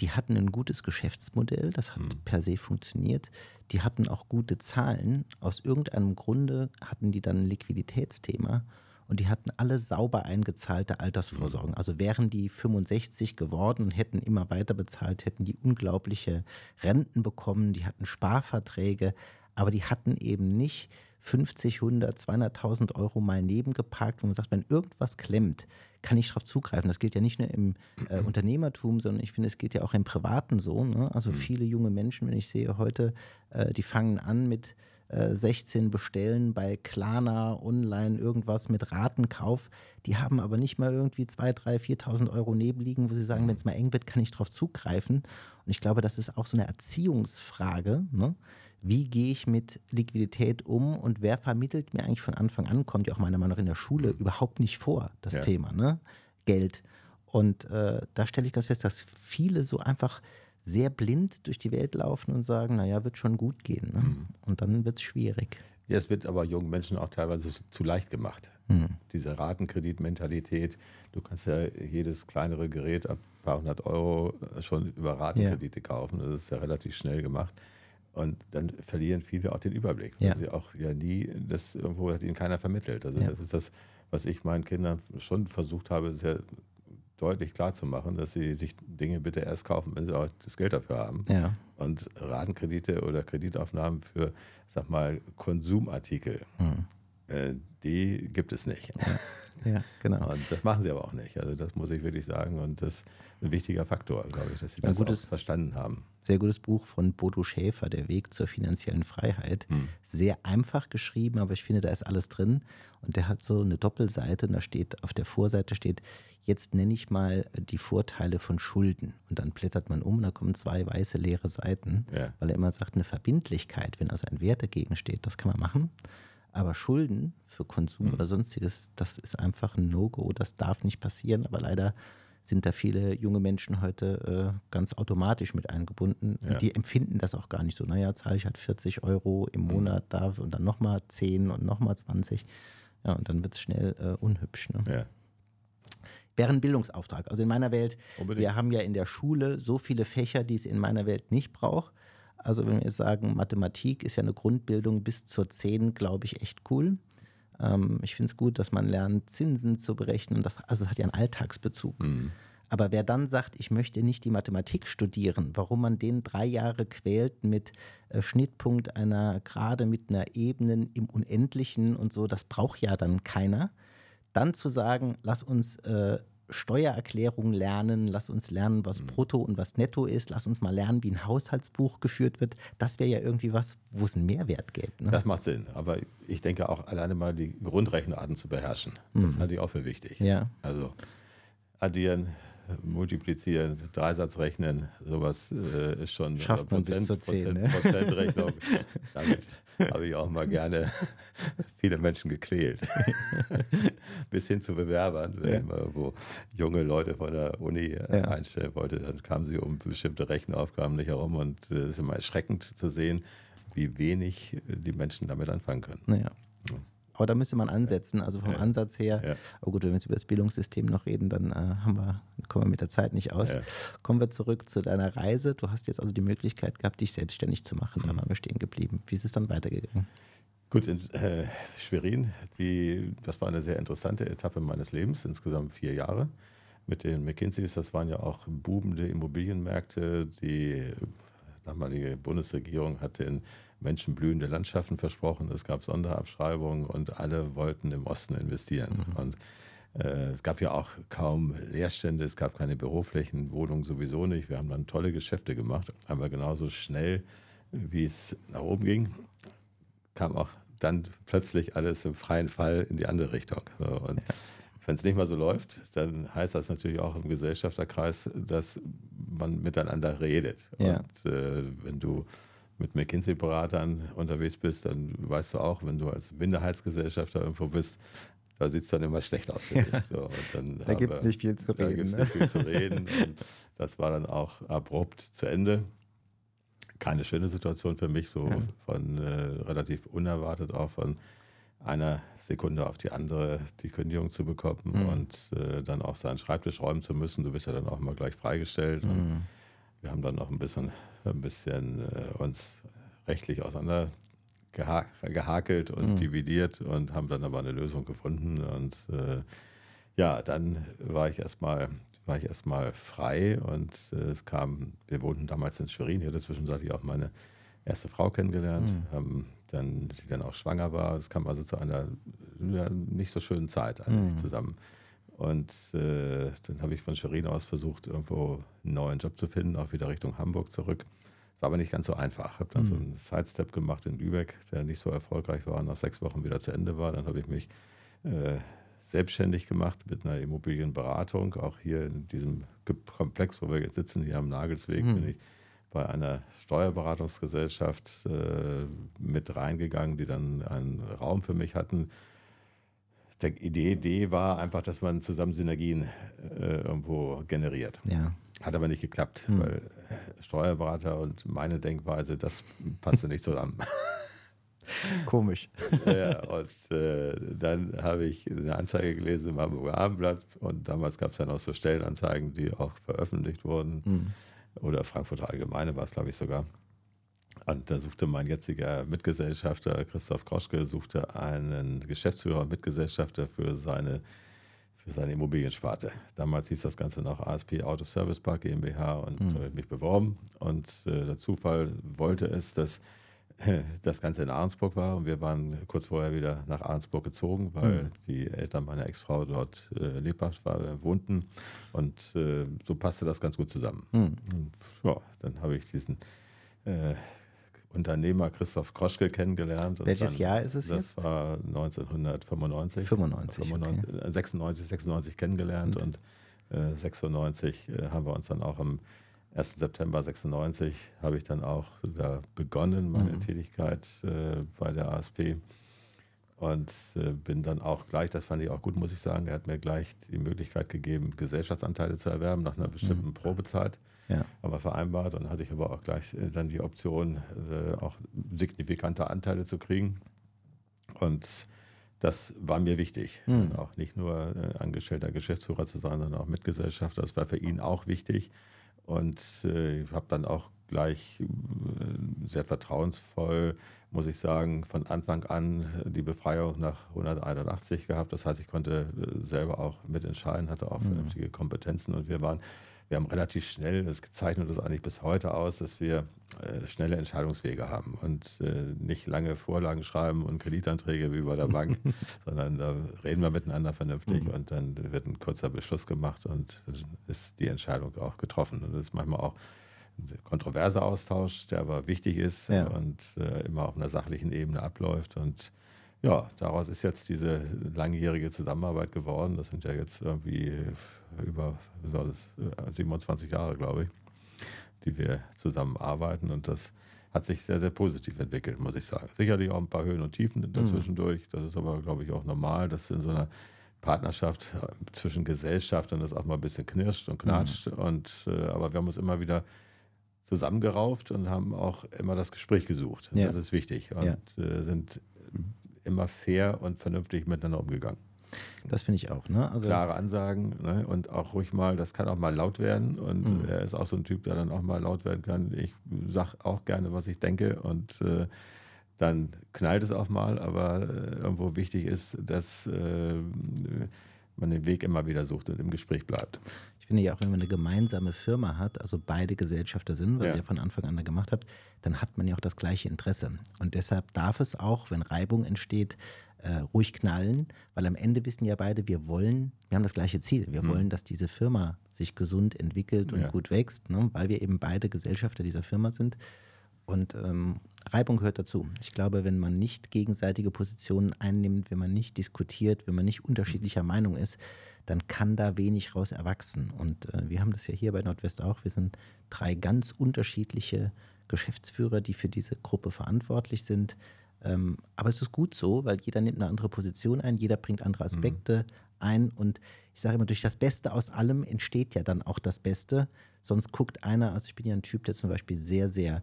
die hatten ein gutes Geschäftsmodell, das hat mhm. per se funktioniert. Die hatten auch gute Zahlen. Aus irgendeinem Grunde hatten die dann ein Liquiditätsthema und die hatten alle sauber eingezahlte Altersvorsorgen. Mhm. Also wären die 65 geworden und hätten immer weiter bezahlt, hätten die unglaubliche Renten bekommen, die hatten Sparverträge, aber die hatten eben nicht 50, 100, 200.000 Euro mal nebengeparkt, wo man sagt, wenn irgendwas klemmt, kann ich darauf zugreifen. Das gilt ja nicht nur im äh, Unternehmertum, sondern ich finde, es geht ja auch im Privaten so. Ne? Also mhm. viele junge Menschen, wenn ich sehe heute, äh, die fangen an mit 16 äh, bestellen bei Klarna online irgendwas mit Ratenkauf. Die haben aber nicht mal irgendwie 2.000, 3.000, 4.000 Euro nebenliegen, wo sie sagen, mhm. wenn es mal eng wird, kann ich darauf zugreifen. Und ich glaube, das ist auch so eine Erziehungsfrage. Ne? Wie gehe ich mit Liquidität um und wer vermittelt mir eigentlich von Anfang an, kommt ja auch meiner Meinung nach in der Schule mhm. überhaupt nicht vor, das ja. Thema, ne? Geld. Und äh, da stelle ich ganz fest, dass viele so einfach sehr blind durch die Welt laufen und sagen, naja, wird schon gut gehen. Ne? Mhm. Und dann wird es schwierig. Ja, es wird aber jungen Menschen auch teilweise zu leicht gemacht. Mhm. Diese Ratenkreditmentalität. Du kannst ja jedes kleinere Gerät ab ein paar hundert Euro schon über Ratenkredite ja. kaufen. Das ist ja relativ schnell gemacht. Und dann verlieren viele auch den Überblick, weil ja. sie auch ja nie, das irgendwo hat ihnen keiner vermittelt. Also ja. das ist das, was ich meinen Kindern schon versucht habe, sehr deutlich klar zu machen, dass sie sich Dinge bitte erst kaufen, wenn sie auch das Geld dafür haben. Ja. Und Ratenkredite oder Kreditaufnahmen für, sag mal, Konsumartikel, hm. äh, die gibt es nicht. Ja, genau. Und das machen sie aber auch nicht. Also das muss ich wirklich sagen. Und das ist ein wichtiger Faktor, glaube ich, dass sie das gutes, verstanden haben. Sehr gutes Buch von Bodo Schäfer, Der Weg zur finanziellen Freiheit. Hm. Sehr einfach geschrieben, aber ich finde, da ist alles drin. Und der hat so eine Doppelseite und da steht, auf der Vorseite steht, jetzt nenne ich mal die Vorteile von Schulden. Und dann blättert man um und da kommen zwei weiße leere Seiten, ja. weil er immer sagt, eine Verbindlichkeit, wenn also ein Wert dagegen steht, das kann man machen. Aber Schulden für Konsum mhm. oder sonstiges, das ist einfach ein No-Go, das darf nicht passieren. Aber leider sind da viele junge Menschen heute äh, ganz automatisch mit eingebunden. Ja. Und die empfinden das auch gar nicht so. Naja, zahle ich halt 40 Euro im mhm. Monat mhm. da und dann nochmal 10 und nochmal 20. Ja, und dann wird es schnell äh, unhübsch. Ne? Ja. Wäre ein Bildungsauftrag. Also in meiner Welt, Unbedingt. wir haben ja in der Schule so viele Fächer, die es in meiner Welt nicht braucht. Also wenn wir sagen, Mathematik ist ja eine Grundbildung bis zur 10, glaube ich, echt cool. Ähm, ich finde es gut, dass man lernt, Zinsen zu berechnen. Das, also es hat ja einen Alltagsbezug. Mhm. Aber wer dann sagt, ich möchte nicht die Mathematik studieren, warum man den drei Jahre quält mit äh, Schnittpunkt einer Gerade mit einer Ebene im Unendlichen und so, das braucht ja dann keiner. Dann zu sagen, lass uns äh, Steuererklärung lernen, lass uns lernen, was mhm. Brutto und was Netto ist, lass uns mal lernen, wie ein Haushaltsbuch geführt wird. Das wäre ja irgendwie was, wo es einen Mehrwert gäbe. Ne? Das macht Sinn, aber ich denke auch alleine mal die Grundrechenarten zu beherrschen. Mhm. Das halte ich auch für wichtig. Ja. Also addieren, multiplizieren, Dreisatz rechnen, sowas äh, ist schon Schafft man Prozent, bis zur 10, Prozent, ne? Prozentrechnung. Damit habe ich auch mal gerne viele Menschen gequält. bis hin zu Bewerbern, wenn ja. man wo junge Leute von der Uni äh, ja. einstellen wollte, dann kamen sie um bestimmte Rechenaufgaben nicht herum und äh, es äh, ist immer erschreckend zu sehen, wie wenig die Menschen damit anfangen können. Naja. Ja. Aber da müsste man ansetzen, also vom ja. Ansatz her. Ja. Aber gut, wenn wir jetzt über das Bildungssystem noch reden, dann äh, wir, kommen wir mit der Zeit nicht aus. Ja. Kommen wir zurück zu deiner Reise. Du hast jetzt also die Möglichkeit gehabt, dich selbstständig zu machen. Mhm. Da waren wir stehen geblieben. Wie ist es dann weitergegangen? Gut, in äh, Schwerin, die, das war eine sehr interessante Etappe meines Lebens, insgesamt vier Jahre. Mit den McKinseys, das waren ja auch boomende Immobilienmärkte. Die damalige Bundesregierung hatte in menschenblühende Landschaften versprochen. Es gab Sonderabschreibungen und alle wollten im Osten investieren. Mhm. Und äh, es gab ja auch kaum Leerstände, es gab keine Büroflächen, Wohnungen sowieso nicht. Wir haben dann tolle Geschäfte gemacht, aber genauso schnell, wie es nach oben ging, kam auch dann plötzlich alles im freien Fall in die andere Richtung. So, und ja. wenn es nicht mal so läuft, dann heißt das natürlich auch im Gesellschafterkreis, dass man miteinander redet. Ja. Und äh, wenn du mit McKinsey-Beratern unterwegs bist, dann weißt du auch, wenn du als Minderheitsgesellschafter irgendwo bist, da sieht es dann immer schlecht aus. Für dich. So, da gibt es nicht viel zu da reden. Da Ne? nicht viel zu reden. Und das war dann auch abrupt zu Ende. Keine schöne Situation für mich, so Ja. von äh, relativ unerwartet auch von einer Sekunde auf die andere die Kündigung zu bekommen Mhm. und äh, dann auch seinen Schreibtisch räumen zu müssen. Du bist ja dann auch mal gleich freigestellt. Und Mhm. Wir haben dann noch ein bisschen, ein bisschen äh, uns rechtlich auseinander geha gehakelt und Mhm. dividiert und haben dann aber eine Lösung gefunden. Und äh, ja, dann war ich erstmal war ich erstmal frei und äh, es kam, wir wohnten damals in Schwerin, ich hatte zwischenzeitlich auch meine erste Frau kennengelernt, Mhm. haben dann, die dann auch schwanger war. Es kam also zu einer ja, nicht so schönen Zeit eigentlich Mhm. zusammen. Und äh, dann habe ich von Schwerin aus versucht, irgendwo einen neuen Job zu finden, auch wieder Richtung Hamburg zurück. War aber nicht ganz so einfach. Habe dann Mhm. so einen Sidestep gemacht in Lübeck, der nicht so erfolgreich war und nach sechs Wochen wieder zu Ende war. Dann habe ich mich äh, selbstständig gemacht mit einer Immobilienberatung. Auch hier in diesem Komplex, wo wir jetzt sitzen, hier am Nagelsweg, Mhm. bin ich bei einer Steuerberatungsgesellschaft äh, mit reingegangen, die dann einen Raum für mich hatten. Die Idee, Idee war einfach, dass man zusammen Synergien äh, irgendwo generiert. Ja. Hat aber nicht geklappt, Hm. weil Steuerberater und meine Denkweise, das passte nicht zusammen. Komisch. ja, und äh, dann habe ich eine Anzeige gelesen im Hamburger Abendblatt und damals gab es dann auch so Stellenanzeigen, die auch veröffentlicht wurden. Mhm. Oder Frankfurter Allgemeine war es, glaube ich, sogar. Und da suchte mein jetziger Mitgesellschafter, Christoph Kroschke, suchte einen Geschäftsführer und Mitgesellschafter für seine, für seine Immobiliensparte. Damals hieß das Ganze noch ASP Auto Service Park GmbH und Mhm. mich beworben. Und äh, der Zufall wollte es, dass äh, das Ganze in Ahrensburg war und wir waren kurz vorher wieder nach Ahrensburg gezogen, weil Mhm. die Eltern meiner Ex-Frau dort äh, lebhaft war, wohnten und äh, so passte das ganz gut zusammen. Mhm. Und, ja, dann habe ich diesen äh, Unternehmer Christoph Kroschke kennengelernt. und Welches dann, Jahr ist es das jetzt? war 1995. 95, 95 äh, 96, 96 kennengelernt und, äh, 96 äh, haben wir uns dann auch am 1. September 96 habe ich dann auch da begonnen, meine Mhm. Tätigkeit äh, bei der ASP. Und äh, bin dann auch gleich, das fand ich auch gut, muss ich sagen, er hat mir gleich die Möglichkeit gegeben, Gesellschaftsanteile zu erwerben nach einer bestimmten Probezeit. Ja. Haben wir vereinbart und hatte ich aber auch gleich äh, dann die Option, äh, auch signifikante Anteile zu kriegen. Und das war mir wichtig, Mhm. auch nicht nur äh, angestellter Geschäftsführer zu sein, sondern auch Mitgesellschafter. Das war für ihn auch wichtig. Und ich habe dann auch gleich sehr vertrauensvoll, muss ich sagen, von Anfang an die Befreiung nach 181 gehabt. Das heißt, ich konnte selber auch mitentscheiden, hatte auch Mhm. vernünftige Kompetenzen und wir waren wir haben relativ schnell, das zeichnet uns eigentlich bis heute aus, dass wir äh, schnelle Entscheidungswege haben und äh, nicht lange Vorlagen schreiben und Kreditanträge wie bei der Bank, sondern da reden wir miteinander vernünftig Mhm. und dann wird ein kurzer Beschluss gemacht und dann ist die Entscheidung auch getroffen. Und das ist manchmal auch ein kontroverser Austausch, der aber wichtig ist Ja. und äh, immer auf einer sachlichen Ebene abläuft. Und ja, daraus ist jetzt diese langjährige Zusammenarbeit geworden. Das sind ja jetzt irgendwie über über 27 Jahre, glaube ich, die wir zusammenarbeiten. Und das hat sich sehr, sehr positiv entwickelt, muss ich sagen. Sicherlich auch ein paar Höhen und Tiefen dazwischendurch. Das ist aber, glaube ich, auch normal, dass in so einer Partnerschaft äh, zwischen Gesellschaftern das auch mal ein bisschen knirscht und knatscht. Und, äh, aber wir haben uns immer wieder zusammengerauft und haben auch immer das Gespräch gesucht. Ja. Das ist wichtig. Und Ja. äh, sind immer fair und vernünftig miteinander umgegangen. Das finde ich auch. Ne? Also, Klare Ansagen ne? und auch ruhig mal, das kann auch mal laut werden. Und Mhm. er ist auch so ein Typ, der dann auch mal laut werden kann. Ich sage auch gerne, was ich denke und äh, dann knallt es auch mal, aber äh, irgendwo wichtig ist, dass äh, man den Weg immer wieder sucht und im Gespräch bleibt. Ich finde ja auch, wenn man eine gemeinsame Firma hat, also beide Gesellschafter sind, was Ja. ihr von Anfang an da gemacht habt, dann hat man ja auch das gleiche Interesse. Und deshalb darf es auch, wenn Reibung entsteht, äh, ruhig knallen, weil am Ende wissen ja beide, wir wollen, wir haben das gleiche Ziel. Wir Mhm. wollen, dass diese Firma sich gesund entwickelt und Ja. gut wächst, ne? weil wir eben beide Gesellschafter dieser Firma sind. Und ähm, Reibung gehört dazu. Ich glaube, wenn man nicht gegenseitige Positionen einnimmt, wenn man nicht diskutiert, wenn man nicht unterschiedlicher Meinung ist, dann kann da wenig raus erwachsen. Und äh, wir haben das ja hier bei Nordwest auch. Wir sind drei ganz unterschiedliche Geschäftsführer, die für diese Gruppe verantwortlich sind. Ähm, aber es ist gut so, weil jeder nimmt eine andere Position ein, jeder bringt andere mhm. Aspekte mhm. ein. Und ich sage immer, durch das Beste aus allem entsteht ja dann auch das Beste. Sonst guckt einer, also ich bin ja ein Typ, der zum Beispiel sehr, sehr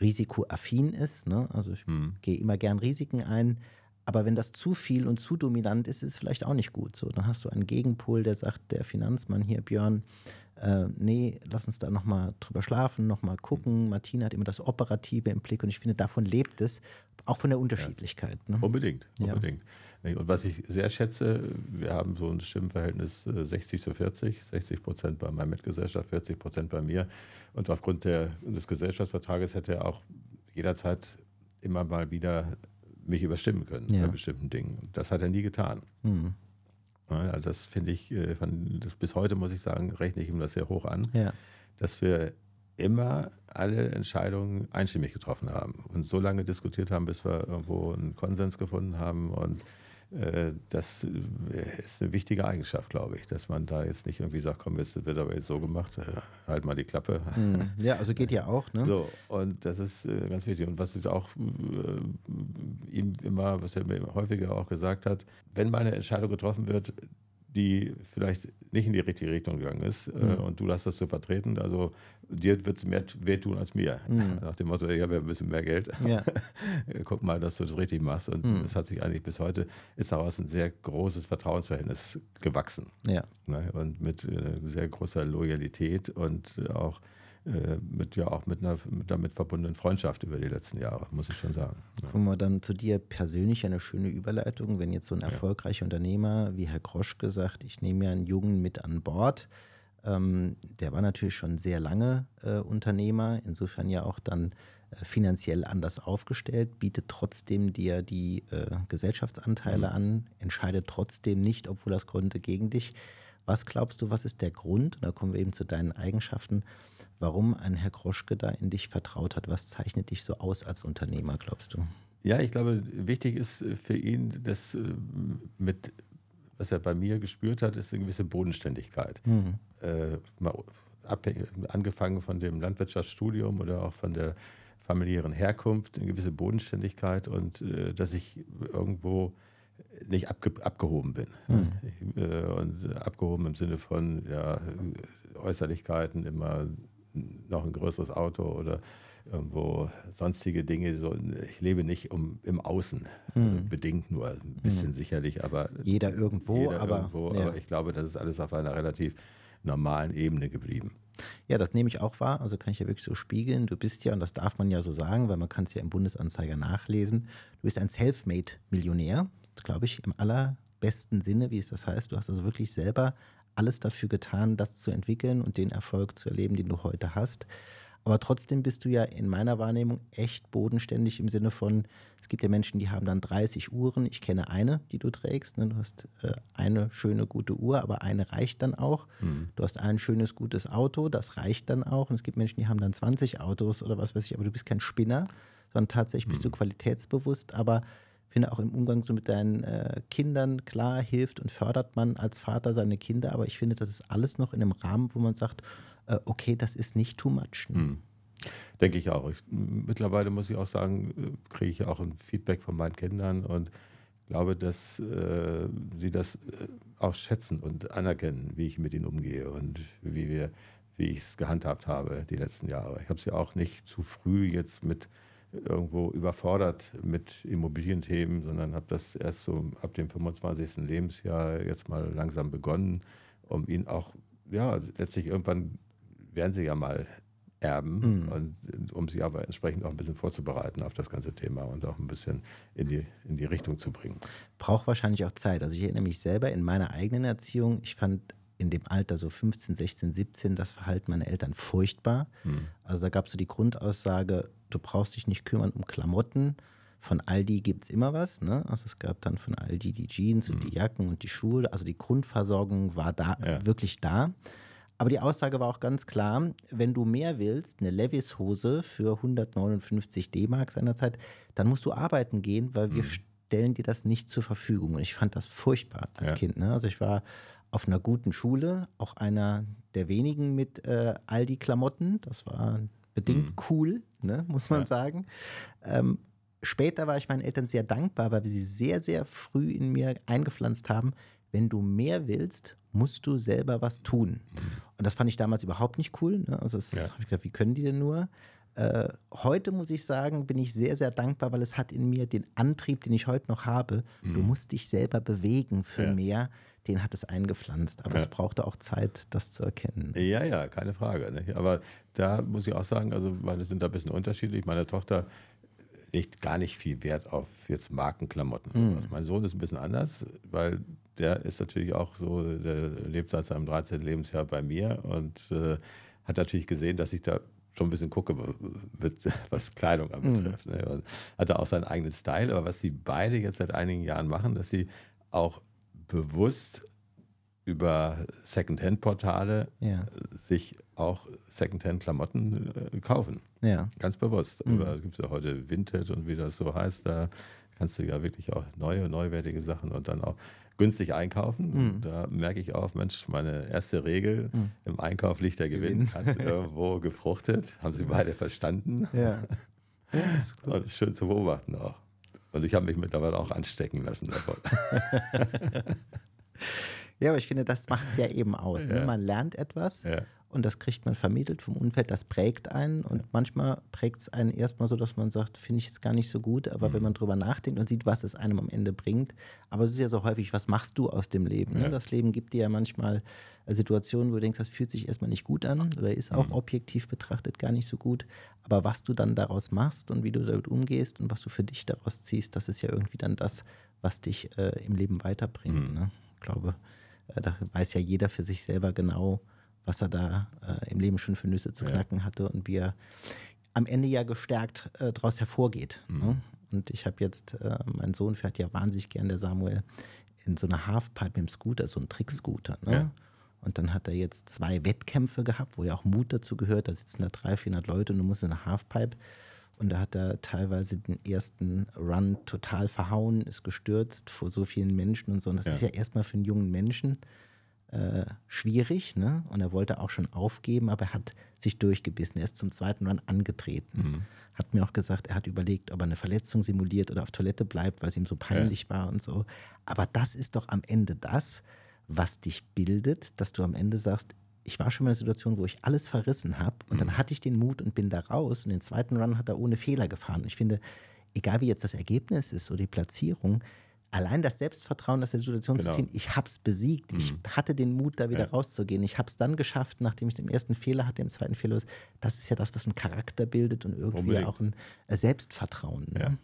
risikoaffin ist. Ne? Also ich mhm. gehe immer gern Risiken ein. Aber wenn das zu viel und zu dominant ist, ist es vielleicht auch nicht gut. So, dann hast du einen Gegenpol, der sagt, der Finanzmann hier, Björn, äh, nee, lass uns da nochmal drüber schlafen, nochmal gucken. Martina hat immer das Operative im Blick und ich finde, davon lebt es, auch von der Unterschiedlichkeit. Ja. Ne? Unbedingt, unbedingt. Ja. Und was ich sehr schätze, wir haben so ein Stimmenverhältnis 60 äh, zu 40, 60 Prozent bei meiner Mitgesellschaft, 40 Prozent bei mir. Und aufgrund der, des Gesellschaftsvertrages hätte er auch jederzeit immer mal wieder mich überstimmen können ja. bei bestimmten Dingen. Das hat er nie getan. Mhm. Also das finde ich, äh, das bis heute muss ich sagen, rechne ich ihm das sehr hoch an, ja. dass wir immer alle Entscheidungen einstimmig getroffen haben und so lange diskutiert haben, bis wir irgendwo einen Konsens gefunden haben und das äh, ist eine wichtige Eigenschaft, glaube ich, dass man da jetzt nicht irgendwie sagt, komm, jetzt wird aber jetzt so gemacht, äh, halt mal die Klappe. Hm. Ja, also geht ja auch, ne? So, und das ist ganz wichtig. Und was ist auch ihm immer, was er mir häufiger auch gesagt hat, wenn mal eine Entscheidung getroffen wird, die vielleicht nicht in die richtige Richtung gegangen ist äh, mhm. und du hast das zu vertreten. Also dir wird es mehr wehtun als mir. Mhm. Nach dem Motto, ich habe ja ein bisschen mehr Geld. Ja. Guck mal, dass du das richtig machst. Und mhm. es hat sich eigentlich bis heute, ist daraus ein sehr großes Vertrauensverhältnis gewachsen. Ja. Ne? Und mit äh, sehr großer Loyalität und auch mit ja auch mit einer mit damit verbundenen Freundschaft über die letzten Jahre, muss ich schon sagen. Ja. Kommen wir dann zu dir persönlich eine schöne Überleitung, wenn jetzt so ein erfolgreicher ja. Unternehmer wie Herr Grosch gesagt, ich nehme ja einen Jungen mit an Bord. Ähm, der war natürlich schon sehr lange äh, Unternehmer, insofern ja auch dann äh, finanziell anders aufgestellt, bietet trotzdem dir die äh, Gesellschaftsanteile mhm. an, entscheidet trotzdem nicht, obwohl das Gründe gegen dich. Was glaubst du, was ist der Grund? Und da kommen wir eben zu deinen Eigenschaften, warum ein Herr Groschke da in dich vertraut hat. Was zeichnet dich so aus als Unternehmer, glaubst du? Ja, ich glaube, wichtig ist für ihn, dass äh, mit, was er bei mir gespürt hat, ist eine gewisse Bodenständigkeit. Mhm. Äh, angefangen von dem Landwirtschaftsstudium oder auch von der familiären Herkunft, eine gewisse Bodenständigkeit und äh, dass ich irgendwo nicht abge abgehoben bin. Mhm. Äh, und abgehoben im Sinne von ja, Äußerlichkeiten, immer noch ein größeres Auto oder irgendwo sonstige Dinge. So, ich lebe nicht um, im Außen, mhm. bedingt nur, ein bisschen mhm. sicherlich, aber. Jeder irgendwo, jeder aber, irgendwo ja. aber ich glaube, das ist alles auf einer relativ normalen Ebene geblieben. Ja, das nehme ich auch wahr. Also kann ich ja wirklich so spiegeln. Du bist ja, und das darf man ja so sagen, weil man kann es ja im Bundesanzeiger nachlesen, du bist ein Selfmade-Millionär, glaube ich, im allerbesten Sinne, wie es das heißt. Du hast also wirklich selber alles dafür getan, das zu entwickeln und den Erfolg zu erleben, den du heute hast. Aber trotzdem bist du ja in meiner Wahrnehmung echt bodenständig im Sinne von, es gibt ja Menschen, die haben dann 30 Uhren. Ich kenne eine, die du trägst. Ne? Du hast äh, eine schöne, gute Uhr, aber eine reicht dann auch. Mhm. Du hast ein schönes, gutes Auto, das reicht dann auch. Und es gibt Menschen, die haben dann 20 Autos oder was weiß ich, aber du bist kein Spinner, sondern tatsächlich bist mhm. du qualitätsbewusst, aber finde auch im Umgang so mit deinen äh, Kindern, klar, hilft und fördert man als Vater seine Kinder, aber ich finde, das ist alles noch in einem Rahmen, wo man sagt, äh, okay, das ist nicht too much. Ne? Hm. Denke ich auch. Ich, mittlerweile muss ich auch sagen, äh, kriege ich auch ein Feedback von meinen Kindern und glaube, dass äh, sie das äh, auch schätzen und anerkennen, wie ich mit ihnen umgehe und wie wir, wie ich es gehandhabt habe die letzten Jahre. Ich habe sie auch nicht zu früh jetzt mit irgendwo überfordert mit Immobilienthemen, sondern habe das erst so ab dem 25. Lebensjahr jetzt mal langsam begonnen, um ihn auch, ja, letztlich irgendwann werden sie ja mal erben mhm. und um sie aber entsprechend auch ein bisschen vorzubereiten auf das ganze Thema und auch ein bisschen in die, in die Richtung zu bringen. Braucht wahrscheinlich auch Zeit. Also ich erinnere mich selber in meiner eigenen Erziehung, ich fand in dem Alter, so 15, 16, 17, das Verhalten meiner Eltern furchtbar. Mhm. Also da gab es so die Grundaussage, du brauchst dich nicht kümmern um Klamotten. Von Aldi gibt es immer was. Ne? Also es gab dann von Aldi die Jeans mhm. und die Jacken und die Schuhe. Also die Grundversorgung war da ja. wirklich da. Aber die Aussage war auch ganz klar, wenn du mehr willst, eine Levis-Hose für 159 D-Mark seinerzeit, dann musst du arbeiten gehen, weil wir mhm stellen dir das nicht zur Verfügung. Und ich fand das furchtbar als Ja. Kind. Ne? Also ich war auf einer guten Schule, auch einer der wenigen mit äh, Aldi-Klamotten. Das war bedingt cool, ne? muss man Ja. sagen. Ähm, später war ich meinen Eltern sehr dankbar, weil wir sie sehr, sehr früh in mir eingepflanzt haben. Wenn du mehr willst, musst du selber was tun. Und das fand ich damals überhaupt nicht cool. Ne? Also das Ja. habe ich gedacht, wie können die denn nur? Äh, heute muss ich sagen, bin ich sehr, sehr dankbar, weil es hat in mir den Antrieb, den ich heute noch habe. Du musst dich selber bewegen für Mhm. Ja. mehr. Den hat es eingepflanzt. Aber Ja. es brauchte auch Zeit, das zu erkennen. Ja, ja, keine Frage. Nicht? Aber da muss ich auch sagen, also meine sind da ein bisschen unterschiedlich. Meine Tochter legt gar nicht viel Wert auf jetzt Markenklamotten. und sowas. Mein Sohn ist ein bisschen anders, weil der ist natürlich auch so, der lebt seit seinem 13. Lebensjahr bei mir und äh, hat natürlich gesehen, dass ich da schon ein bisschen gucke, was Kleidung anbetrifft. Ne? Und hat da auch seinen eigenen Style. Aber was sie beide jetzt seit einigen Jahren machen, dass sie auch bewusst über Secondhand-Portale Ja. sich auch Secondhand-Klamotten äh, kaufen. Ja. Ganz bewusst. Aber gibt es ja heute Vintage und wie das so heißt, da kannst du ja wirklich auch neue, neuwertige Sachen und dann auch günstig einkaufen. Und Da merke ich auch, Mensch, meine erste Regel im Einkauf liegt der Gewinn, hat irgendwo gefruchtet. Haben sie beide verstanden. Ja. ja ist gut. Und schön zu beobachten auch. Und ich habe mich mittlerweile auch anstecken lassen davon. Ja, aber ich finde, das macht es ja eben aus. Ne? Ja. Man lernt etwas Ja. und das kriegt man vermittelt vom Umfeld, das prägt einen und manchmal prägt es einen erstmal so, dass man sagt, finde ich jetzt gar nicht so gut, aber Mhm. wenn man drüber nachdenkt und sieht, was es einem am Ende bringt, aber es ist ja so häufig, was machst du aus dem Leben? Ne? Ja. Das Leben gibt dir ja manchmal äh, Situationen, wo du denkst, das fühlt sich erstmal nicht gut an oder ist auch Mhm. objektiv betrachtet gar nicht so gut, aber was du dann daraus machst und wie du damit umgehst und was du für dich daraus ziehst, das ist ja irgendwie dann das, was dich äh, im Leben weiterbringt. Mhm. Ne? Ich glaube, da weiß ja jeder für sich selber genau, was er da äh, im Leben schon für Nüsse zu Ja. knacken hatte und wie er am Ende ja gestärkt äh, daraus hervorgeht. Mhm. Ne? Und ich habe jetzt, äh, mein Sohn fährt ja wahnsinnig gern, der Samuel, in so einer Halfpipe im Scooter, so ein Trickscooter. Ne? Ja. Und dann hat er jetzt zwei Wettkämpfe gehabt, wo ja auch Mut dazu gehört. Da sitzen da 300, 400 Leute und du musst in eine Halfpipe. Und da hat er teilweise den ersten Run total verhauen, ist gestürzt vor so vielen Menschen und so. Und das Ja. ist ja erstmal für einen jungen Menschen äh, schwierig. Ne? Und er wollte auch schon aufgeben, aber er hat sich durchgebissen. Er ist zum zweiten Run angetreten. Hat mir auch gesagt, er hat überlegt, ob er eine Verletzung simuliert oder auf Toilette bleibt, weil es ihm so peinlich war und so. Aber das ist doch am Ende das, was dich bildet, dass du am Ende sagst, ich war schon mal in einer Situation, wo ich alles verrissen habe und dann hatte ich den Mut und bin da raus und den zweiten Run hat er ohne Fehler gefahren. Und ich finde, egal wie jetzt das Ergebnis ist oder die Platzierung, allein das Selbstvertrauen aus der Situation Genau. zu ziehen, ich habe es besiegt, ich hatte den Mut, da wieder Ja. rauszugehen, ich habe es dann geschafft, nachdem ich den ersten Fehler hatte, den zweiten Fehler ist, das ist ja das, was einen Charakter bildet und irgendwie Unbedingt. auch ein äh, Selbstvertrauen. Ne? Ja.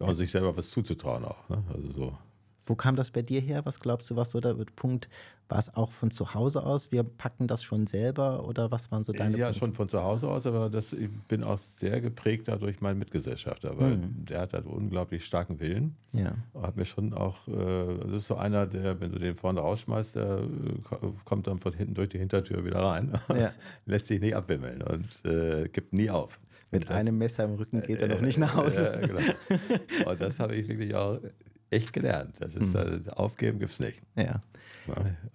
Ja, und sich selber was zuzutrauen auch. Ne? Also so. Wo kam das bei dir her? Was glaubst du, was so der Punkt? War es auch von zu Hause aus? Wir packen das schon selber oder was waren so deine ja, Punkte? schon von zu Hause aus, aber das, ich bin auch sehr geprägt dadurch meinen Mitgesellschafter, weil der hat halt unglaublich starken Willen. Ja. Hat mir schon auch, äh, das ist so einer, der, wenn du den vorne rausschmeißt, der äh, ko- kommt dann von hinten durch die Hintertür wieder rein. Ja. Lässt sich nicht abwimmeln und äh, gibt nie auf. Mit das- einem Messer im Rücken geht er noch nicht nach Hause. Ja, genau. Und das habe ich wirklich auch echt gelernt. Das ist, äh, aufgeben gibt es nicht. Ja.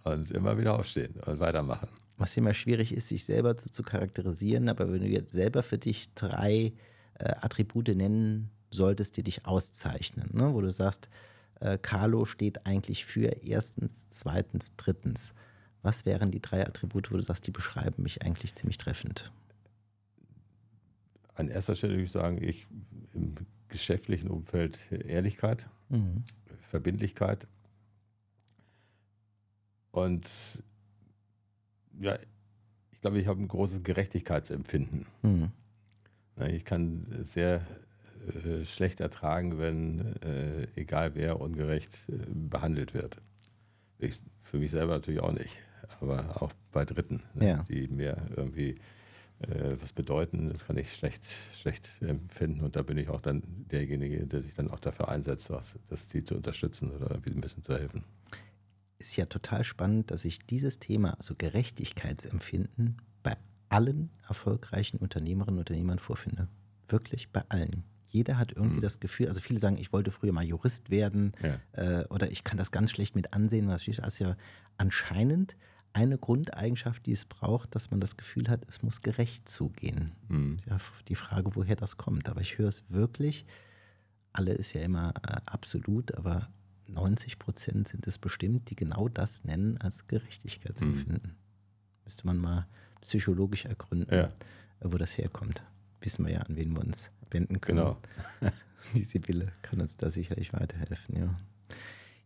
Und immer wieder aufstehen und weitermachen. Was immer schwierig ist, sich selber zu, zu charakterisieren, aber wenn du jetzt selber für dich drei äh, Attribute nennen solltest, die dich auszeichnen, ne? wo du sagst, äh, Carlo steht eigentlich für erstens, zweitens, drittens. Was wären die drei Attribute, wo du sagst, die beschreiben mich eigentlich ziemlich treffend? An erster Stelle würde ich sagen, ich im geschäftlichen Umfeld Ehrlichkeit, Mhm. Verbindlichkeit und ja, ich glaube, ich habe ein großes Gerechtigkeitsempfinden. Mhm. Ich kann sehr äh, schlecht ertragen, wenn äh, egal wer ungerecht äh, behandelt wird. Ich, für mich selber natürlich auch nicht, aber auch bei Dritten, ne, Ja. die mir irgendwie äh, was bedeuten, das kann ich schlecht, schlecht empfinden und da bin ich auch dann derjenige, der sich dann auch dafür einsetzt, das, das Ziel zu unterstützen oder irgendwie ein bisschen zu helfen. Ist ja total spannend, dass ich dieses Thema, also Gerechtigkeitsempfinden, bei allen erfolgreichen Unternehmerinnen und Unternehmern vorfinde. Wirklich bei allen. jeder hat irgendwie mhm. das Gefühl, also viele sagen, ich wollte früher mal Jurist werden ja. äh, oder ich kann das ganz schlecht mit ansehen, was ist ja anscheinend eine Grundeigenschaft, die es braucht, dass man das Gefühl hat, es muss gerecht zugehen. Mhm. Ja, die Frage, woher das kommt. Aber ich höre es wirklich, alle ist ja immer äh, absolut, aber 90 Prozent sind es bestimmt, die genau das nennen als Gerechtigkeitsempfinden. Mhm. Müsste man mal psychologisch ergründen, ja. wo das herkommt. Wissen wir ja, an wen wir uns wenden können. Genau. Die Sibylle kann uns da sicherlich weiterhelfen, ja.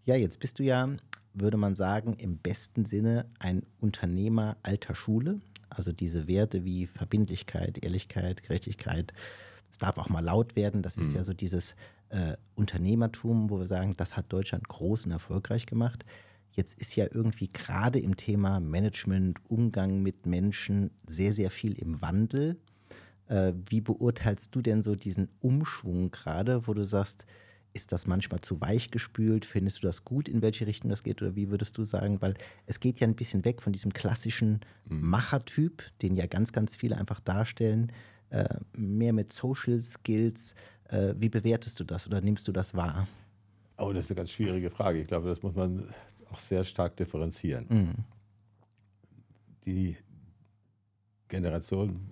Ja, jetzt bist du ja, würde man sagen, im besten Sinne ein Unternehmer alter Schule. Also diese Werte wie Verbindlichkeit, Ehrlichkeit, Gerechtigkeit. Es darf auch mal laut werden. Das ist mhm. ja so dieses äh, Unternehmertum, wo wir sagen, das hat Deutschland groß und erfolgreich gemacht. Jetzt ist ja irgendwie gerade im Thema Management, Umgang mit Menschen sehr, sehr viel im Wandel. Äh, wie beurteilst du denn so diesen Umschwung gerade, wo du sagst, ist das manchmal zu weich gespült? Findest du das gut, in welche Richtung das geht? Oder wie würdest du sagen? Weil es geht ja ein bisschen weg von diesem klassischen mhm. Machertyp, den ja ganz, ganz viele einfach darstellen, äh, mehr mit Social Skills. Äh, wie bewertest du das oder nimmst du das wahr? Oh, das ist eine ganz schwierige Frage. Ich glaube, das muss man auch sehr stark differenzieren. Mhm. Die Generation,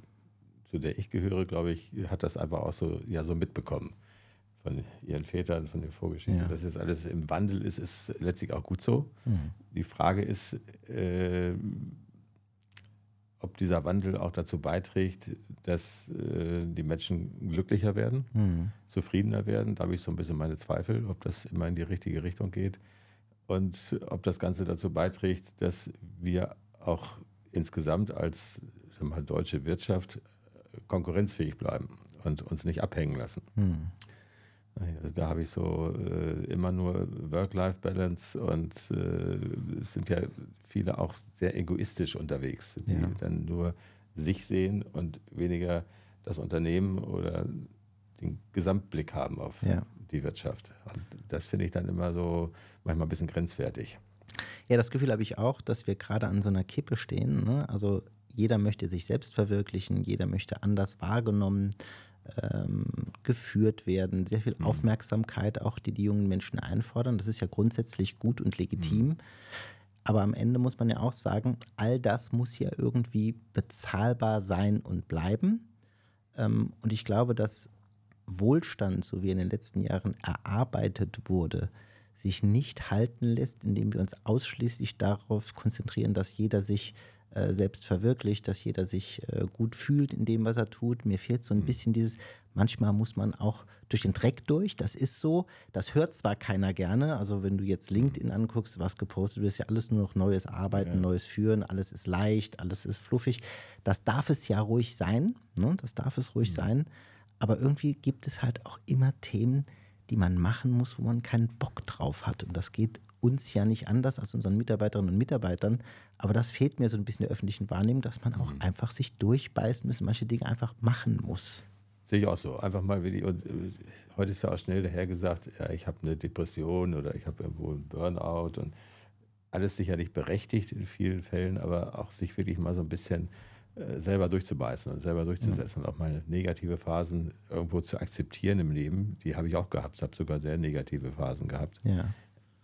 zu der ich gehöre, glaube ich, hat das einfach auch so, ja, so mitbekommen von ihren Vätern, von der Vorgeschichte. Ja. Dass jetzt alles im Wandel ist, ist letztlich auch gut so. Mhm. Die Frage ist, äh, ob dieser Wandel auch dazu beiträgt, dass äh, die Menschen glücklicher werden, mhm. zufriedener werden. Da habe ich so ein bisschen meine Zweifel, ob das immer in die richtige Richtung geht und ob das Ganze dazu beiträgt, dass wir auch insgesamt als mal, deutsche Wirtschaft äh, konkurrenzfähig bleiben und uns nicht abhängen lassen. Mhm. Also da habe ich so äh, immer nur Work-Life-Balance und äh, es sind ja viele auch sehr egoistisch unterwegs, die ja. dann nur sich sehen und weniger das Unternehmen oder den Gesamtblick haben auf ja. die Wirtschaft. Und das finde ich dann immer so manchmal ein bisschen grenzwertig. Ja, das Gefühl habe ich auch, dass wir gerade an so einer Kippe stehen. Ne? Also jeder möchte sich selbst verwirklichen, jeder möchte anders wahrgenommen geführt werden, sehr viel mhm. Aufmerksamkeit auch, die die jungen Menschen einfordern. Das ist ja grundsätzlich gut und legitim. Mhm. Aber am Ende muss man ja auch sagen, all das muss ja irgendwie bezahlbar sein und bleiben. Ähm, und ich glaube, dass Wohlstand, so wie in den letzten Jahren erarbeitet wurde, sich nicht halten lässt, indem wir uns ausschließlich darauf konzentrieren, dass jeder sich selbst verwirklicht, dass jeder sich äh, gut fühlt in dem, was er tut. Mir fehlt so ein mhm. bisschen dieses, manchmal muss man auch durch den Dreck durch, das ist so. Das hört zwar keiner gerne, also wenn du jetzt LinkedIn anguckst, was gepostet wird, ist ja alles nur noch neues Arbeiten, ja. neues Führen, alles ist leicht, alles ist fluffig. Das darf es ja ruhig sein, ne? das darf es ruhig mhm. sein, aber irgendwie gibt es halt auch immer Themen, die man machen muss, wo man keinen Bock drauf hat. Und das geht uns ja nicht anders als unseren Mitarbeiterinnen und Mitarbeitern. Aber das fehlt mir so ein bisschen der öffentlichen Wahrnehmung, dass man auch mhm. einfach sich durchbeißen muss, manche Dinge einfach machen muss. Sehe ich auch so. Einfach mal die, und äh, heute ist ja auch schnell daher gesagt, ja, ich habe eine Depression oder ich habe irgendwo einen Burnout und alles sicherlich berechtigt in vielen Fällen, aber auch sich wirklich mal so ein bisschen äh, selber durchzubeißen und selber durchzusetzen mhm. und auch mal negative Phasen irgendwo zu akzeptieren im Leben. Die habe ich auch gehabt. Ich habe sogar sehr negative Phasen gehabt. Ja.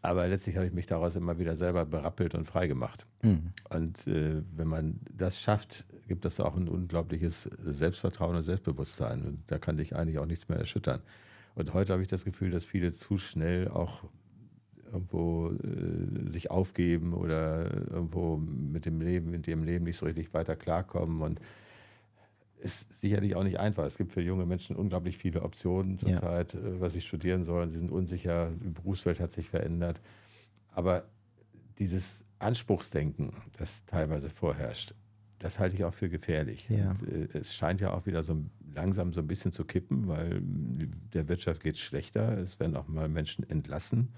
Aber letztlich habe ich mich daraus immer wieder selber berappelt und frei gemacht. Mhm. Und äh, wenn man das schafft, gibt das auch ein unglaubliches Selbstvertrauen und Selbstbewusstsein. Und da kann dich eigentlich auch nichts mehr erschüttern. Und heute habe ich das Gefühl, dass viele zu schnell auch irgendwo äh, sich aufgeben oder irgendwo mit dem Leben, mit ihrem Leben nicht so richtig weiter klarkommen und ist sicherlich auch nicht einfach. Es gibt für junge Menschen unglaublich viele Optionen zurzeit, ja. Äh, was sie studieren sollen. Sie sind unsicher, die Berufswelt hat sich verändert. Aber dieses Anspruchsdenken, das teilweise vorherrscht, das halte ich auch für gefährlich. Ja. Und, äh, es scheint ja auch wieder so langsam so ein bisschen zu kippen, weil der Wirtschaft geht es schlechter. Es werden auch mal Menschen entlassen.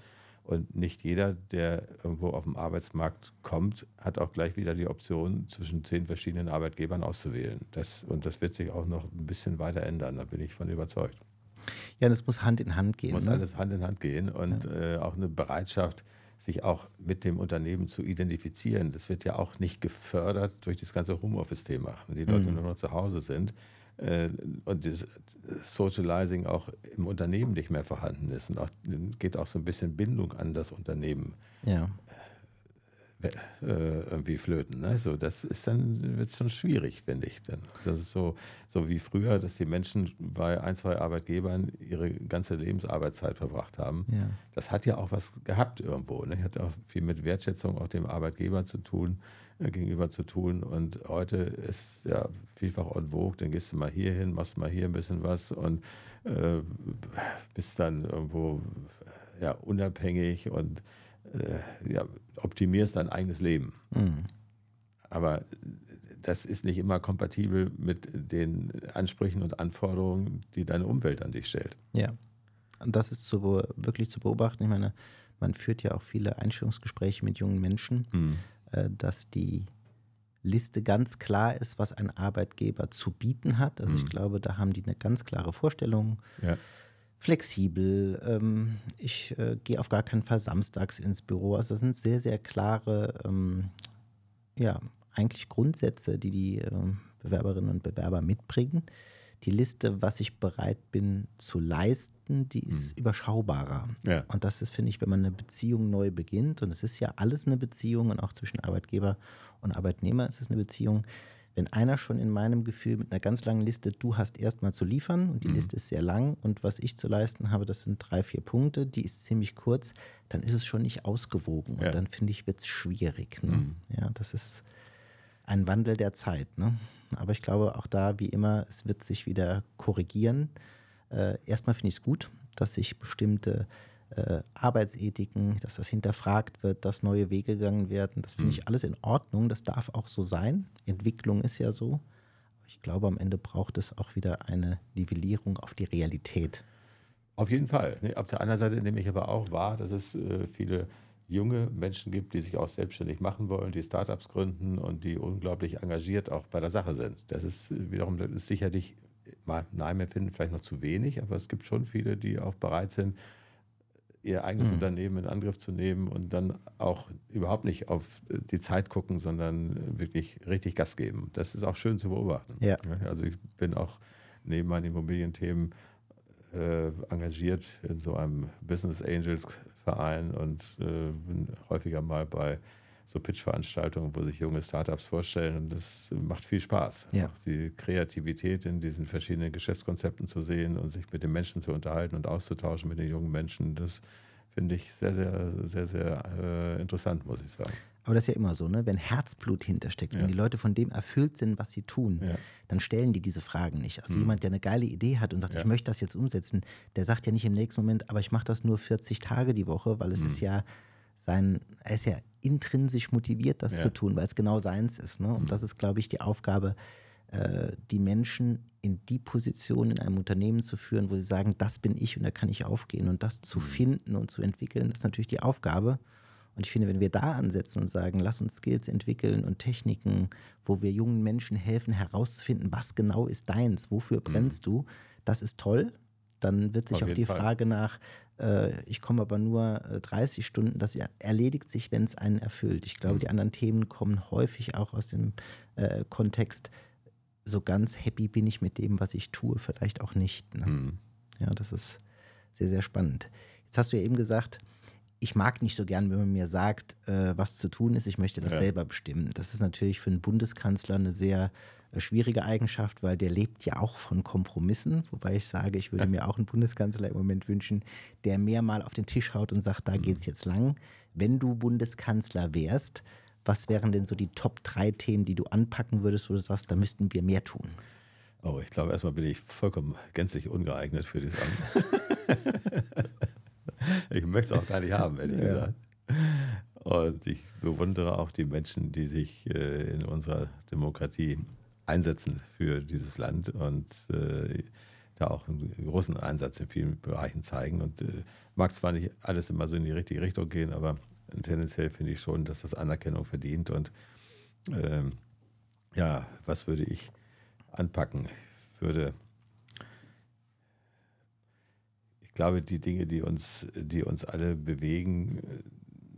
Und nicht jeder, der irgendwo auf dem Arbeitsmarkt kommt, hat auch gleich wieder die Option, zwischen zehn verschiedenen Arbeitgebern auszuwählen. Das, und das wird sich auch noch ein bisschen weiter ändern, da bin ich von überzeugt. Ja, das muss Hand in Hand gehen. Muss ne? alles Hand in Hand gehen und ja. äh, auch eine Bereitschaft, sich auch mit dem Unternehmen zu identifizieren. Das wird ja auch nicht gefördert durch das ganze Homeoffice-Thema. Wenn die Leute mhm. nur noch zu Hause sind, und das Socializing auch im Unternehmen nicht mehr vorhanden ist und auch, geht auch so ein bisschen Bindung an das Unternehmen. Ja. Äh, irgendwie flöten. Ne? So, das ist dann wird schon schwierig, finde ich. Dann. Das ist so, so wie früher, dass die Menschen bei ein, zwei Arbeitgebern ihre ganze Lebensarbeitszeit verbracht haben. Ja. Das hat ja auch was gehabt irgendwo. Ne? Hat auch viel mit Wertschätzung auch dem Arbeitgeber zu tun, äh, gegenüber zu tun. Und heute ist ja vielfach en vogue, dann gehst du mal hier hin, machst mal hier ein bisschen was und äh, bist dann irgendwo ja, unabhängig und äh, ja, optimierst dein eigenes Leben. Mhm. Aber das ist nicht immer kompatibel mit den Ansprüchen und Anforderungen, die deine Umwelt an dich stellt. Ja. Und das ist zu, wirklich zu beobachten. Ich meine, man führt ja auch viele Einstellungsgespräche mit jungen Menschen, Mhm. äh, dass die Liste ganz klar ist, was ein Arbeitgeber zu bieten hat. Also ich Mhm. glaube, da haben die eine ganz klare Vorstellung. Ja. Flexibel. Ähm, ich äh, gehe auf gar keinen Fall samstags ins Büro. Also das sind sehr, sehr klare, ähm, ja, eigentlich Grundsätze, die die ähm, Bewerberinnen und Bewerber mitbringen. Die Liste, was ich bereit bin zu leisten, die ist überschaubarer. Ja. Und das ist, finde ich, wenn man eine Beziehung neu beginnt, und es ist ja alles eine Beziehung und auch zwischen Arbeitgeber und Arbeitnehmer ist es eine Beziehung, wenn einer schon in meinem Gefühl mit einer ganz langen Liste, du hast erstmal zu liefern und die Mhm. Liste ist sehr lang und was ich zu leisten habe, das sind drei, vier Punkte, die ist ziemlich kurz, dann ist es schon nicht ausgewogen Ja. und dann finde ich, wird es schwierig. Ne? Mhm. Ja, das ist ein Wandel der Zeit. Ne? Aber ich glaube auch da, wie immer, es wird sich wieder korrigieren. Äh, erstmal finde ich es gut, dass sich bestimmte äh, Arbeitsethiken, dass das hinterfragt wird, dass neue Wege gegangen werden. Das finde ich alles in Ordnung. Das darf auch so sein. Entwicklung ist ja so. Aber ich glaube, am Ende braucht es auch wieder eine Nivellierung auf die Realität. Auf jeden Fall. Ne, Auf der anderen Seite nehme ich aber auch wahr, dass es äh, viele junge Menschen gibt, die sich auch selbstständig machen wollen, die Startups gründen und die unglaublich engagiert auch bei der Sache sind. Das ist äh, wiederum das ist sicherlich mal Nein empfinden vielleicht noch zu wenig, aber es gibt schon viele, die auch bereit sind, ihr eigenes Mhm. Unternehmen in Angriff zu nehmen und dann auch überhaupt nicht auf äh, die Zeit gucken, sondern äh, wirklich richtig Gas geben. Das ist auch schön zu beobachten. Ja. Also ich bin auch neben meinen Immobilienthemen äh, engagiert in so einem Business Angels Verein und äh, bin häufiger mal bei so Pitch-Veranstaltungen, wo sich junge Startups vorstellen und das macht viel Spaß. Ja. Auch die Kreativität in diesen verschiedenen Geschäftskonzepten zu sehen und sich mit den Menschen zu unterhalten und auszutauschen mit den jungen Menschen, das finde ich sehr, sehr, sehr, sehr äh, interessant, muss ich sagen. Aber das ist ja immer so, ne? wenn Herzblut hintersteckt, Ja. wenn die Leute von dem erfüllt sind, was sie tun, Ja. dann stellen die diese Fragen nicht. Also Mhm. jemand, der eine geile Idee hat und sagt, Ja. ich möchte das jetzt umsetzen, der sagt ja nicht im nächsten Moment, aber ich mache das nur 40 Tage die Woche, weil es Mhm. ist ja sein, er ist ja intrinsisch motiviert, das Ja. zu tun, weil es genau seins ist. Ne? Und Mhm. das ist, glaube ich, die Aufgabe, äh, die Menschen in die Position in einem Unternehmen zu führen, wo sie sagen, das bin ich und da kann ich aufgehen. Und das zu Mhm. finden und zu entwickeln, das ist natürlich die Aufgabe. Und ich finde, wenn wir da ansetzen und sagen, lass uns Skills entwickeln und Techniken, wo wir jungen Menschen helfen, herauszufinden, was genau ist deins, wofür brennst du, das ist toll. Dann wird sich. Auf auch die Fall. Frage nach, äh, ich komme aber nur äh, 30 Stunden, das erledigt sich, wenn es einen erfüllt. Ich glaube, Mhm. die anderen Themen kommen häufig auch aus dem äh, Kontext, so ganz happy bin ich mit dem, was ich tue, vielleicht auch nicht. Ne? Mhm. Ja, das ist sehr, sehr spannend. Jetzt hast du ja eben gesagt, ich mag nicht so gern, wenn man mir sagt, äh, was zu tun ist. Ich möchte das Ja. selber bestimmen. Das ist natürlich für einen Bundeskanzler eine sehr äh, schwierige Eigenschaft, weil der lebt ja auch von Kompromissen. Wobei ich sage, ich würde mir auch einen Bundeskanzler im Moment wünschen, der mehr mal auf den Tisch haut und sagt, da geht's jetzt lang. Wenn du Bundeskanzler wärst, was wären denn so die Top drei Themen, die du anpacken würdest, wo du sagst, da müssten wir mehr tun? Oh, ich glaube, erstmal bin ich vollkommen gänzlich ungeeignet für dieses Amt. ich möchte es auch gar nicht haben, ehrlich Ja. gesagt. Und ich bewundere auch die Menschen, die sich äh, in unserer Demokratie einsetzen für dieses Land und äh, da auch einen großen Einsatz in vielen Bereichen zeigen. Und äh, mag zwar nicht alles immer so in die richtige Richtung gehen, aber tendenziell finde ich schon, dass das Anerkennung verdient. Und ähm, ja, was würde ich anpacken? Ich würde, ich glaube, die Dinge, die uns, die uns alle bewegen,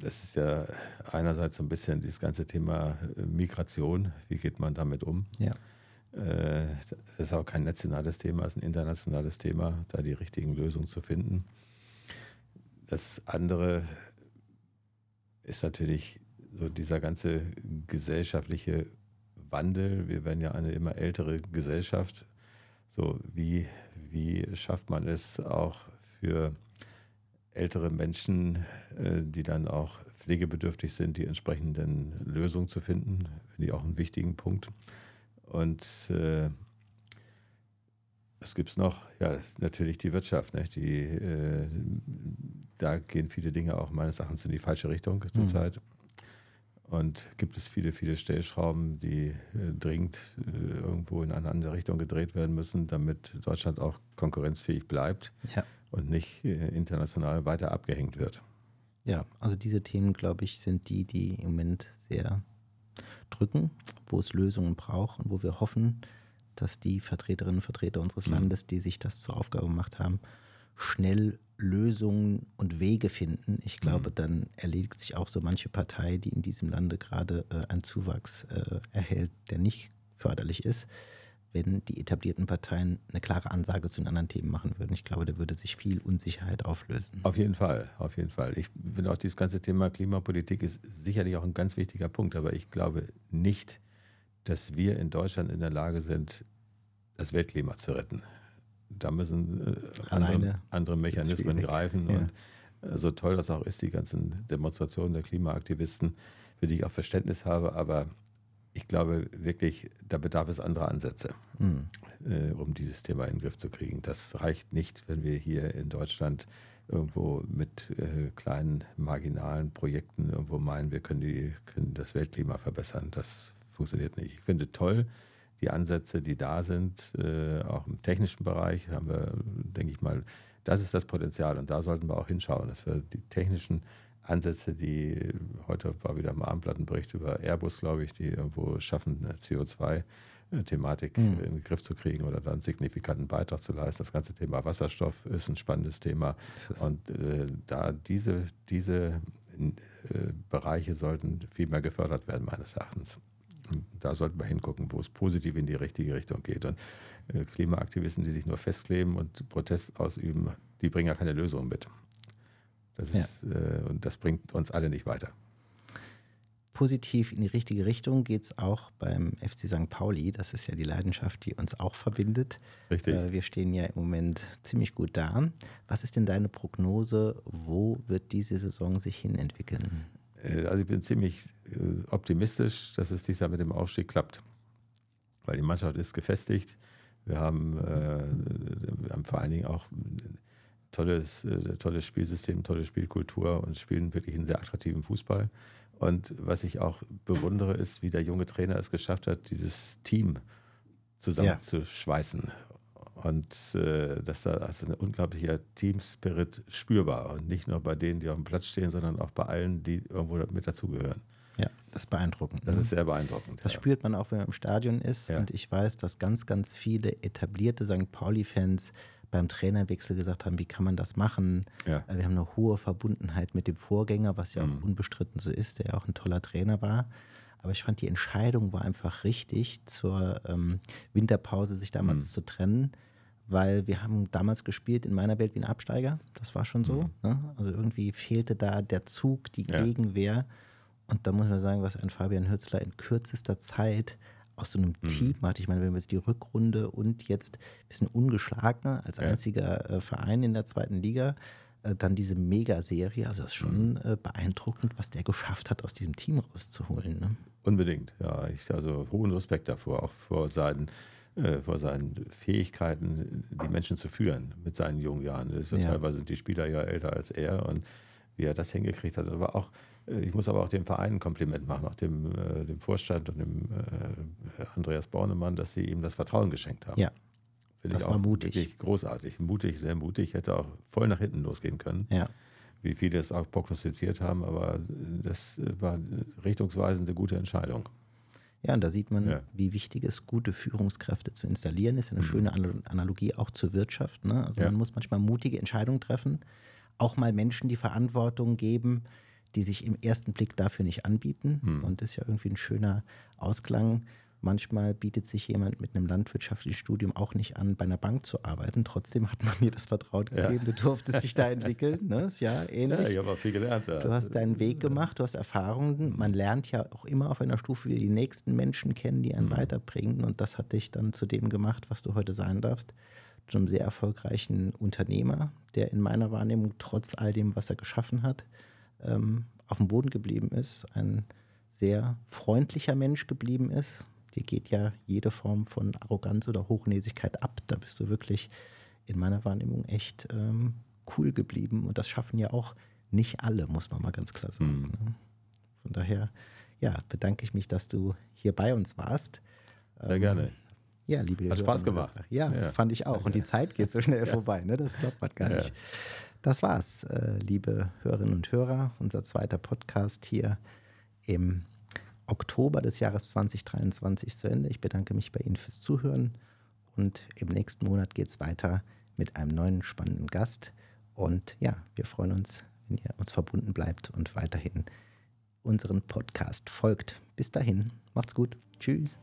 das ist ja einerseits so ein bisschen dieses ganze Thema äh, Migration. Wie geht man damit um? Ja. Äh, das ist auch kein nationales Thema, es ist ein internationales Thema, da die richtigen Lösungen zu finden. Das andere ist natürlich so dieser ganze gesellschaftliche Wandel. Wir werden ja eine immer ältere Gesellschaft. So, wie, wie schafft man es auch für ältere Menschen, äh, die dann auch pflegebedürftig sind, die entsprechenden Lösungen zu finden, finde ich auch einen wichtigen Punkt. Und äh, was gibt es noch? Ja, natürlich die Wirtschaft. Ne? Die, äh, da gehen viele Dinge auch meines Erachtens in die falsche Richtung zurzeit. Mhm. Und gibt es viele, viele Stellschrauben, die äh, dringend äh, irgendwo in eine andere Richtung gedreht werden müssen, damit Deutschland auch konkurrenzfähig bleibt ja. Und nicht äh, international weiter abgehängt wird. Ja, also diese Themen, glaube ich, sind die, die im Moment sehr drücken, wo es Lösungen braucht und wo wir hoffen, dass die Vertreterinnen und Vertreter unseres mhm. Landes, die sich das zur Aufgabe gemacht haben, schnell Lösungen und Wege finden. Ich glaube, mhm. dann erledigt sich auch so manche Partei, die in diesem Lande gerade äh, einen Zuwachs äh, erhält, der nicht förderlich ist, wenn die etablierten Parteien eine klare Ansage zu den anderen Themen machen würden. Ich glaube, da würde sich viel Unsicherheit auflösen. Auf jeden Fall, auf jeden Fall. Ich finde auch, dieses ganze Thema Klimapolitik ist sicherlich auch ein ganz wichtiger Punkt, aber ich glaube nicht, dass wir in Deutschland in der Lage sind, das Weltklima zu retten da müssen äh, andere, andere, Mechanismen greifen. Ja. Und äh, so toll das auch ist, die ganzen Demonstrationen der Klimaaktivisten, für die ich auch Verständnis habe, aber ich glaube wirklich, da bedarf es anderer Ansätze, mhm. äh, um dieses Thema in den Griff zu kriegen. Das reicht nicht, wenn wir hier in Deutschland irgendwo mit äh, kleinen marginalen Projekten irgendwo meinen, wir können, die, können das Weltklima verbessern. Das funktioniert nicht. Ich finde toll, die Ansätze, die da sind, äh, auch im technischen Bereich, haben wir, denke ich mal, das ist das Potenzial und da sollten wir auch hinschauen, dass wir die technischen Ansätze, die heute war wieder im Abendblattenbericht über Airbus, glaube ich, die irgendwo schaffen, CO2-Thematik mhm. in den Griff zu kriegen oder dann einen signifikanten Beitrag zu leisten. Das ganze Thema Wasserstoff ist ein spannendes Thema. Und äh, da diese, diese äh, Bereiche sollten viel mehr gefördert werden, meines Erachtens. Da sollten wir hingucken, wo es positiv in die richtige Richtung geht. Und äh, Klimaaktivisten, die sich nur festkleben und Protest ausüben, die bringen ja keine Lösung mit. Das ist, ja. äh, und das bringt uns alle nicht weiter. Positiv in die richtige Richtung geht es auch beim FC St. Pauli. Das ist ja die Leidenschaft, die uns auch verbindet. Richtig. Äh, wir stehen ja im Moment ziemlich gut da. Was ist denn deine Prognose? Wo wird diese Saison sich hin entwickeln? Äh, also ich bin ziemlich äh, optimistisch, dass es dieses Jahr mit dem Aufstieg klappt. Weil die Mannschaft ist gefestigt. Wir haben, äh, wir haben vor allen Dingen auch tolles, tolles Spielsystem, tolle Spielkultur und spielen wirklich einen sehr attraktiven Fußball. Und was ich auch bewundere, ist, wie der junge Trainer es geschafft hat, dieses Team zusammenzuschweißen. Ja und äh, dass da also ein unglaublicher Team-Spirit spürbar. Und nicht nur bei denen, die auf dem Platz stehen, sondern auch bei allen, die irgendwo mit dazugehören. Ja, das ist beeindruckend. Das ne? ist sehr beeindruckend. Das ja. spürt man auch, wenn man im Stadion ist. Ja. Und ich weiß, dass ganz, ganz viele etablierte St. Pauli-Fans beim Trainerwechsel gesagt haben, wie kann man das machen? Ja. Wir haben eine hohe Verbundenheit mit dem Vorgänger, was ja auch mhm. unbestritten so ist, der ja auch ein toller Trainer war. Aber ich fand, die Entscheidung war einfach richtig, zur ähm, Winterpause sich damals mhm. zu trennen weil wir haben damals gespielt in meiner Welt wie ein Absteiger. Das war schon so. Mhm. Ne? Also irgendwie fehlte da der Zug, die ja. Gegenwehr. Und da muss man sagen, was ein Fabian Hürzler in kürzester Zeit aus so einem mhm. Team hat. Ich meine, wenn wir jetzt die Rückrunde und jetzt ein bisschen ungeschlagener als ja. einziger äh, Verein in der zweiten Liga, äh, dann diese Megaserie. Also das ist schon mhm. äh, beeindruckend, was der geschafft hat, aus diesem Team rauszuholen. Ne? Unbedingt, ja. Ich also hohen Respekt davor, auch vor seinen äh, vor seinen Fähigkeiten, die Menschen zu führen mit seinen jungen Jahren. Ja ja. Teilweise sind die Spieler ja älter als er und wie er das hingekriegt hat. Aber auch, ich muss aber auch dem Verein ein Kompliment machen, auch dem, äh, dem Vorstand und dem äh, Andreas Bornemann, dass sie ihm das Vertrauen geschenkt haben. Ja. Finde das war mutig. Wirklich großartig. Mutig, sehr mutig. Hätte auch voll nach hinten losgehen können. Ja. Wie viele es auch prognostiziert haben, aber das war eine richtungsweisende, gute Entscheidung. Ja, und da sieht man, ja. wie wichtig es gute Führungskräfte zu installieren ist. Eine mhm. schöne Analogie auch zur Wirtschaft. Ne? Also ja. man muss manchmal mutige Entscheidungen treffen, auch mal Menschen die Verantwortung geben, die sich im ersten Blick dafür nicht anbieten. Mhm. Und das ist ja irgendwie ein schöner Ausklang. Manchmal bietet sich jemand mit einem landwirtschaftlichen Studium auch nicht an, bei einer Bank zu arbeiten. Trotzdem hat man mir das Vertrauen gegeben. Ja. Du durftest dich da entwickeln. Ne? Ja, ähnlich. Ja, ich habe auch viel gelernt. Ja. Du hast deinen Weg gemacht, du hast Erfahrungen. Man lernt ja auch immer auf einer Stufe die nächsten Menschen kennen, die einen mhm. weiterbringen. Und das hat dich dann zu dem gemacht, was du heute sein darfst. Zu einem sehr erfolgreichen Unternehmer, der in meiner Wahrnehmung trotz all dem, was er geschaffen hat, ähm, auf dem Boden geblieben ist. Ein sehr freundlicher Mensch geblieben ist dir geht ja jede Form von Arroganz oder Hochnäsigkeit ab. Da bist du wirklich in meiner Wahrnehmung echt ähm, cool geblieben. Und das schaffen ja auch nicht alle, muss man mal ganz klar sagen. Mhm. Ne? Von daher, ja, bedanke ich mich, dass du hier bei uns warst. Sehr ähm, gerne. Ja, liebe Hat Spaß gemacht. Ja, ja, fand ich auch. Und die Zeit geht so schnell ja. vorbei, ne? das glaubt man gar nicht. Das war's, äh, liebe Hörerinnen und Hörer. Unser zweiter Podcast hier im Oktober des Jahres 2023 zu Ende. Ich bedanke mich bei Ihnen fürs Zuhören und im nächsten Monat geht es weiter mit einem neuen spannenden Gast. Und ja, wir freuen uns, wenn ihr uns verbunden bleibt und weiterhin unseren Podcast folgt. Bis dahin, macht's gut. Tschüss.